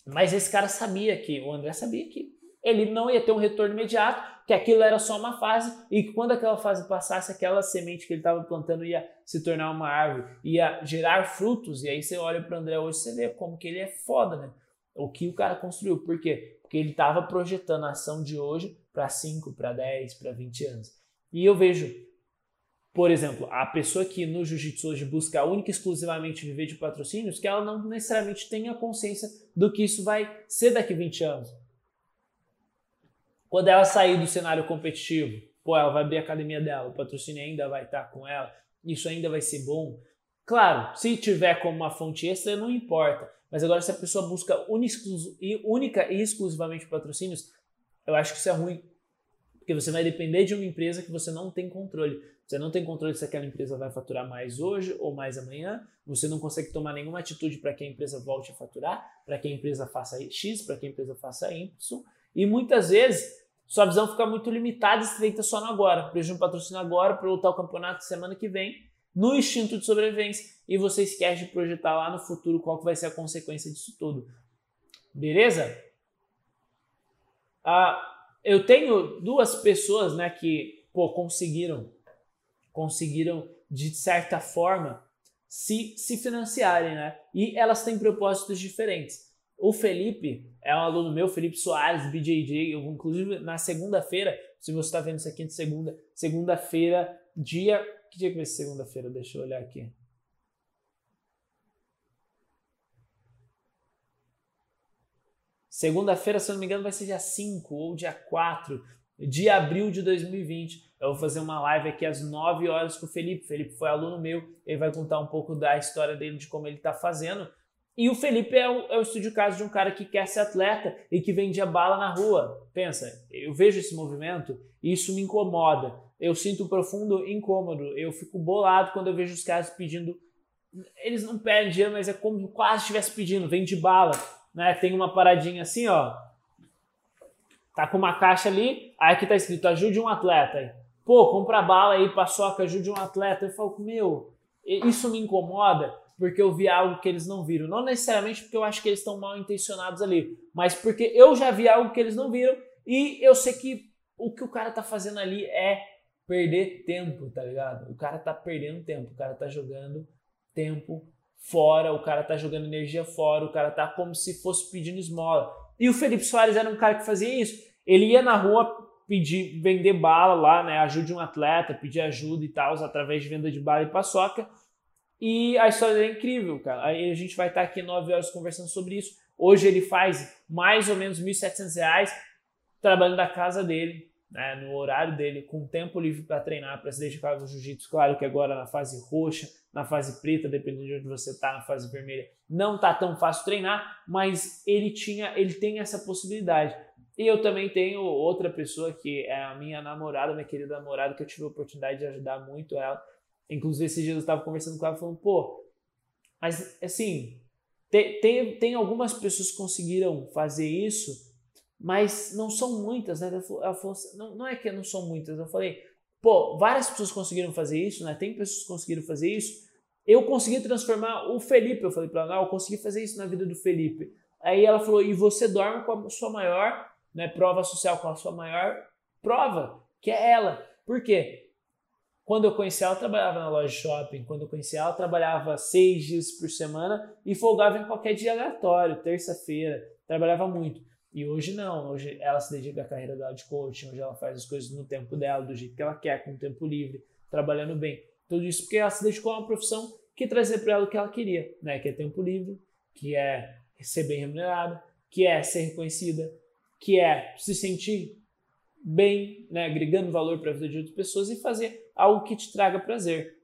Mas esse cara sabia que, o André sabia que ele não ia ter um retorno imediato, que aquilo era só uma fase e que quando aquela fase passasse, aquela semente que ele estava plantando ia se tornar uma árvore, ia gerar frutos. E aí você olha para o André hoje, você vê como que ele é foda, né? O que o cara construiu. Por quê? Porque ele estava projetando a ação de hoje para 5, para 10, para 20 anos. E eu vejo, por exemplo, a pessoa que no jiu-jitsu hoje busca única e exclusivamente viver de patrocínios, que ela não necessariamente tenha consciência do que isso vai ser daqui a 20 anos. Quando ela sair do cenário competitivo, pô, ela vai abrir a academia dela, o patrocínio ainda vai estar com ela, isso ainda vai ser bom. Claro, se tiver como uma fonte extra, não importa. Mas agora, se a pessoa busca única e exclusivamente patrocínios, eu acho que isso é ruim. Porque você vai depender de uma empresa que você não tem controle. Você não tem controle se aquela empresa vai faturar mais hoje ou mais amanhã. Você não consegue tomar nenhuma atitude para que a empresa volte a faturar, para que a empresa faça X, para que a empresa faça Y. E muitas vezes sua visão fica muito limitada e estreita só no agora. De um patrocínio agora para lutar o campeonato semana que vem, no instinto de sobrevivência. E você esquece de projetar lá no futuro qual que vai ser a consequência disso tudo. Beleza? Ah, eu tenho duas pessoas né, que pô, conseguiram, conseguiram de certa forma se, se financiarem, né? E elas têm propósitos diferentes. O Felipe é um aluno meu, Felipe Soares, BJJ. Eu, inclusive, na segunda-feira, se você está vendo isso aqui de segunda, segunda-feira, dia. Que dia que vai ser segunda-feira? Deixa eu olhar aqui. Segunda-feira, se eu não me engano, vai ser dia 5 ou dia 4 de abril de 2020. Eu vou fazer uma live aqui às 9 horas com o Felipe. O Felipe foi aluno meu, ele vai contar um pouco da história dele, de como ele está fazendo. E o Felipe é o, é o estúdio caso de um cara que quer ser atleta e que vendia bala na rua. Pensa, eu vejo esse movimento e isso me incomoda. Eu sinto um profundo incômodo. Eu fico bolado quando eu vejo os caras pedindo. Eles não pedem dinheiro, mas é como quase estivesse pedindo, vende bala. Né? Tem uma paradinha assim, ó. Tá com uma caixa ali, aí aqui tá escrito ajude um atleta. Pô, compra bala aí, paçoca, ajude um atleta. Eu falo, meu, isso me incomoda porque eu vi algo que eles não viram. Não necessariamente porque eu acho que eles estão mal intencionados ali, mas porque eu já vi algo que eles não viram e eu sei que o que o cara tá fazendo ali é perder tempo, tá ligado? O cara tá perdendo tempo, o cara tá jogando tempo fora, o cara tá jogando energia fora, o cara tá como se fosse pedindo esmola. E o Felipe Soares era um cara que fazia isso. Ele ia na rua pedir, vender bala lá, né? Ajude um atleta, pedir ajuda e tal, através de venda de bala e paçoca. E a história é incrível, cara. Aí a gente vai estar aqui nove horas conversando sobre isso. Hoje ele faz mais ou menos R$ 1.700 trabalhando da casa dele, né, no horário dele, com tempo livre para treinar, para se dedicar ao jiu-jitsu. Claro que agora na fase roxa, na fase preta, dependendo de onde você está, na fase vermelha, não tá tão fácil treinar, mas ele tinha, ele tem essa possibilidade. E eu também tenho outra pessoa que é a minha namorada, minha querida namorada, que eu tive a oportunidade de ajudar muito ela Inclusive, esses dias eu estava conversando com ela falando, pô, mas assim, tem, tem, tem algumas pessoas que conseguiram fazer isso mas não são muitas, né? Ela falou, assim, não, não é que não são muitas, eu falei, pô, várias pessoas conseguiram fazer isso, né? Tem pessoas que conseguiram fazer isso. Eu consegui transformar o Felipe, eu falei para ela, eu consegui fazer isso na vida do Felipe. Aí ela falou, e você dorme com a sua maior né, prova social, com a sua maior prova, que é ela. Por quê? Quando eu conheci ela, eu trabalhava na loja de shopping. Quando eu conheci ela, eu trabalhava seis dias por semana e folgava em qualquer dia aleatório, terça-feira. Trabalhava muito. E hoje não. Hoje ela se dedica à carreira dela de coaching. Hoje ela faz as coisas no tempo dela, do jeito que ela quer, com o tempo livre, trabalhando bem. Tudo isso porque ela se dedicou a uma profissão que trazia para ela o que ela queria, né? Que é tempo livre, que é ser bem remunerada, que é ser reconhecida, que é se sentir bem, né, agregando valor para a vida de outras pessoas e fazer algo que te traga prazer.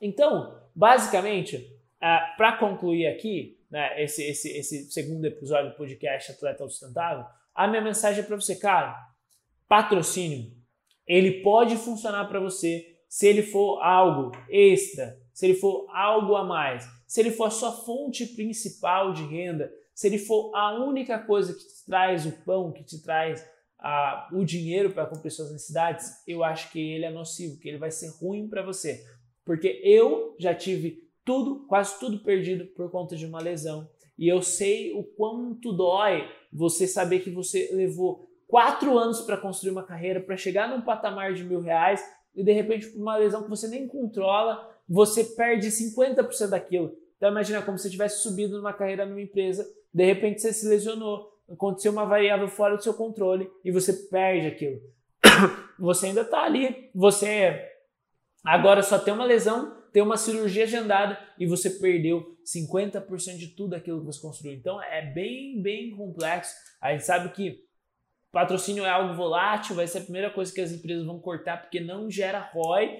Então, basicamente, uh, para concluir aqui, né, esse, esse, esse segundo episódio do podcast Atleta Sustentável, a minha mensagem é para você, cara, patrocínio, ele pode funcionar para você se ele for algo extra, se ele for algo a mais, se ele for a sua fonte principal de renda, se ele for a única coisa que te traz o pão, que te traz o dinheiro para cumprir suas necessidades, eu acho que ele é nocivo, que ele vai ser ruim para você. Porque eu já tive tudo, quase tudo perdido por conta de uma lesão. E eu sei o quanto dói você saber que você levou quatro anos para construir uma carreira, para chegar num patamar de mil reais e de repente por uma lesão que você nem controla, você perde 50% daquilo. Então imagina como se você tivesse subido numa carreira numa empresa, de repente você se lesionou, aconteceu uma variável fora do seu controle e você perde aquilo. Você ainda está ali, você agora só tem uma lesão, tem uma cirurgia agendada e você perdeu 50% de tudo aquilo que você construiu. Então é bem, bem complexo. A gente sabe que patrocínio é algo volátil, vai ser a primeira coisa que as empresas vão cortar porque não gera ROI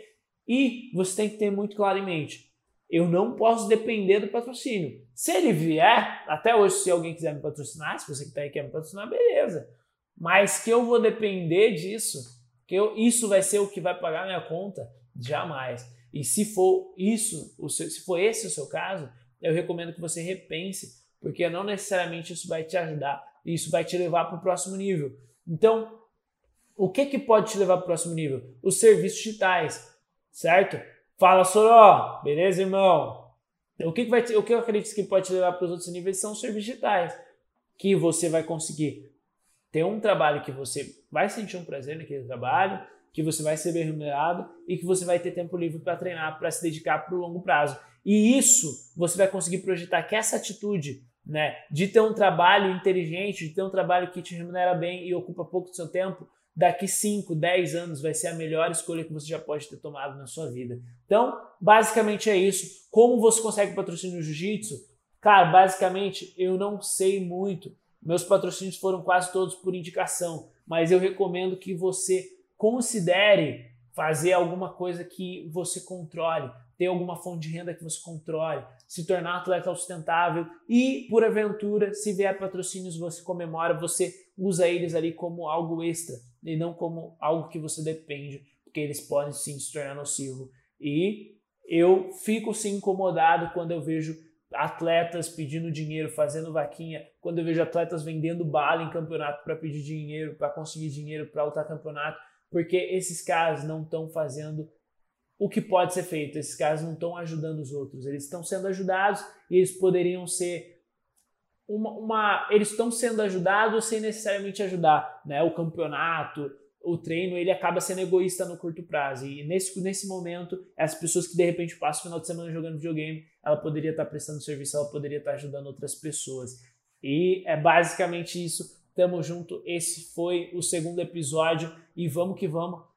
e você tem que ter muito claro em mente eu não posso depender do patrocínio. Se ele vier, até hoje, se alguém quiser me patrocinar, se você que está aí quer me patrocinar, beleza. Mas que eu vou depender disso, que eu, isso vai ser o que vai pagar minha conta, jamais. E se for isso, se for esse o seu caso, eu recomendo que você repense, porque não necessariamente isso vai te ajudar, isso vai te levar para o próximo nível. Então, o que, que pode te levar para o próximo nível? Os serviços digitais, certo? Fala, Soró, beleza, irmão? O que, que vai o que eu acredito que pode te levar para os outros níveis são os serviços digitais, que você vai conseguir ter um trabalho que você vai sentir um prazer naquele trabalho, que você vai ser bem remunerado e que você vai ter tempo livre para treinar, para se dedicar para o longo prazo. E isso você vai conseguir projetar que essa atitude né, de ter um trabalho inteligente, de ter um trabalho que te remunera bem e ocupa pouco do seu tempo, daqui 5, 10 anos vai ser a melhor escolha que você já pode ter tomado na sua vida. Então, basicamente é isso. Como você consegue patrocínio no jiu-jitsu? Cara, basicamente eu não sei muito. Meus patrocínios foram quase todos por indicação, mas eu recomendo que você considere fazer alguma coisa que você controle, ter alguma fonte de renda que você controle, se tornar atleta sustentável e, por aventura, se vier patrocínios, você comemora, você usa eles ali como algo extra e não como algo que você depende, porque eles podem sim se tornar nocivo. E eu fico sim incomodado quando eu vejo atletas pedindo dinheiro, fazendo vaquinha, quando eu vejo atletas vendendo bala em campeonato para pedir dinheiro, para conseguir dinheiro para lutar campeonato, porque esses caras não estão fazendo o que pode ser feito, esses caras não estão ajudando os outros, eles estão sendo ajudados e eles poderiam ser uma, uma eles estão sendo ajudados sem necessariamente ajudar, né? O campeonato, o treino, ele acaba sendo egoísta no curto prazo. E nesse, nesse momento, as pessoas que de repente passam o final de semana jogando videogame, ela poderia estar prestando serviço, ela poderia estar ajudando outras pessoas. E é basicamente isso. Tamo junto. Esse foi o segundo episódio e vamos que vamos.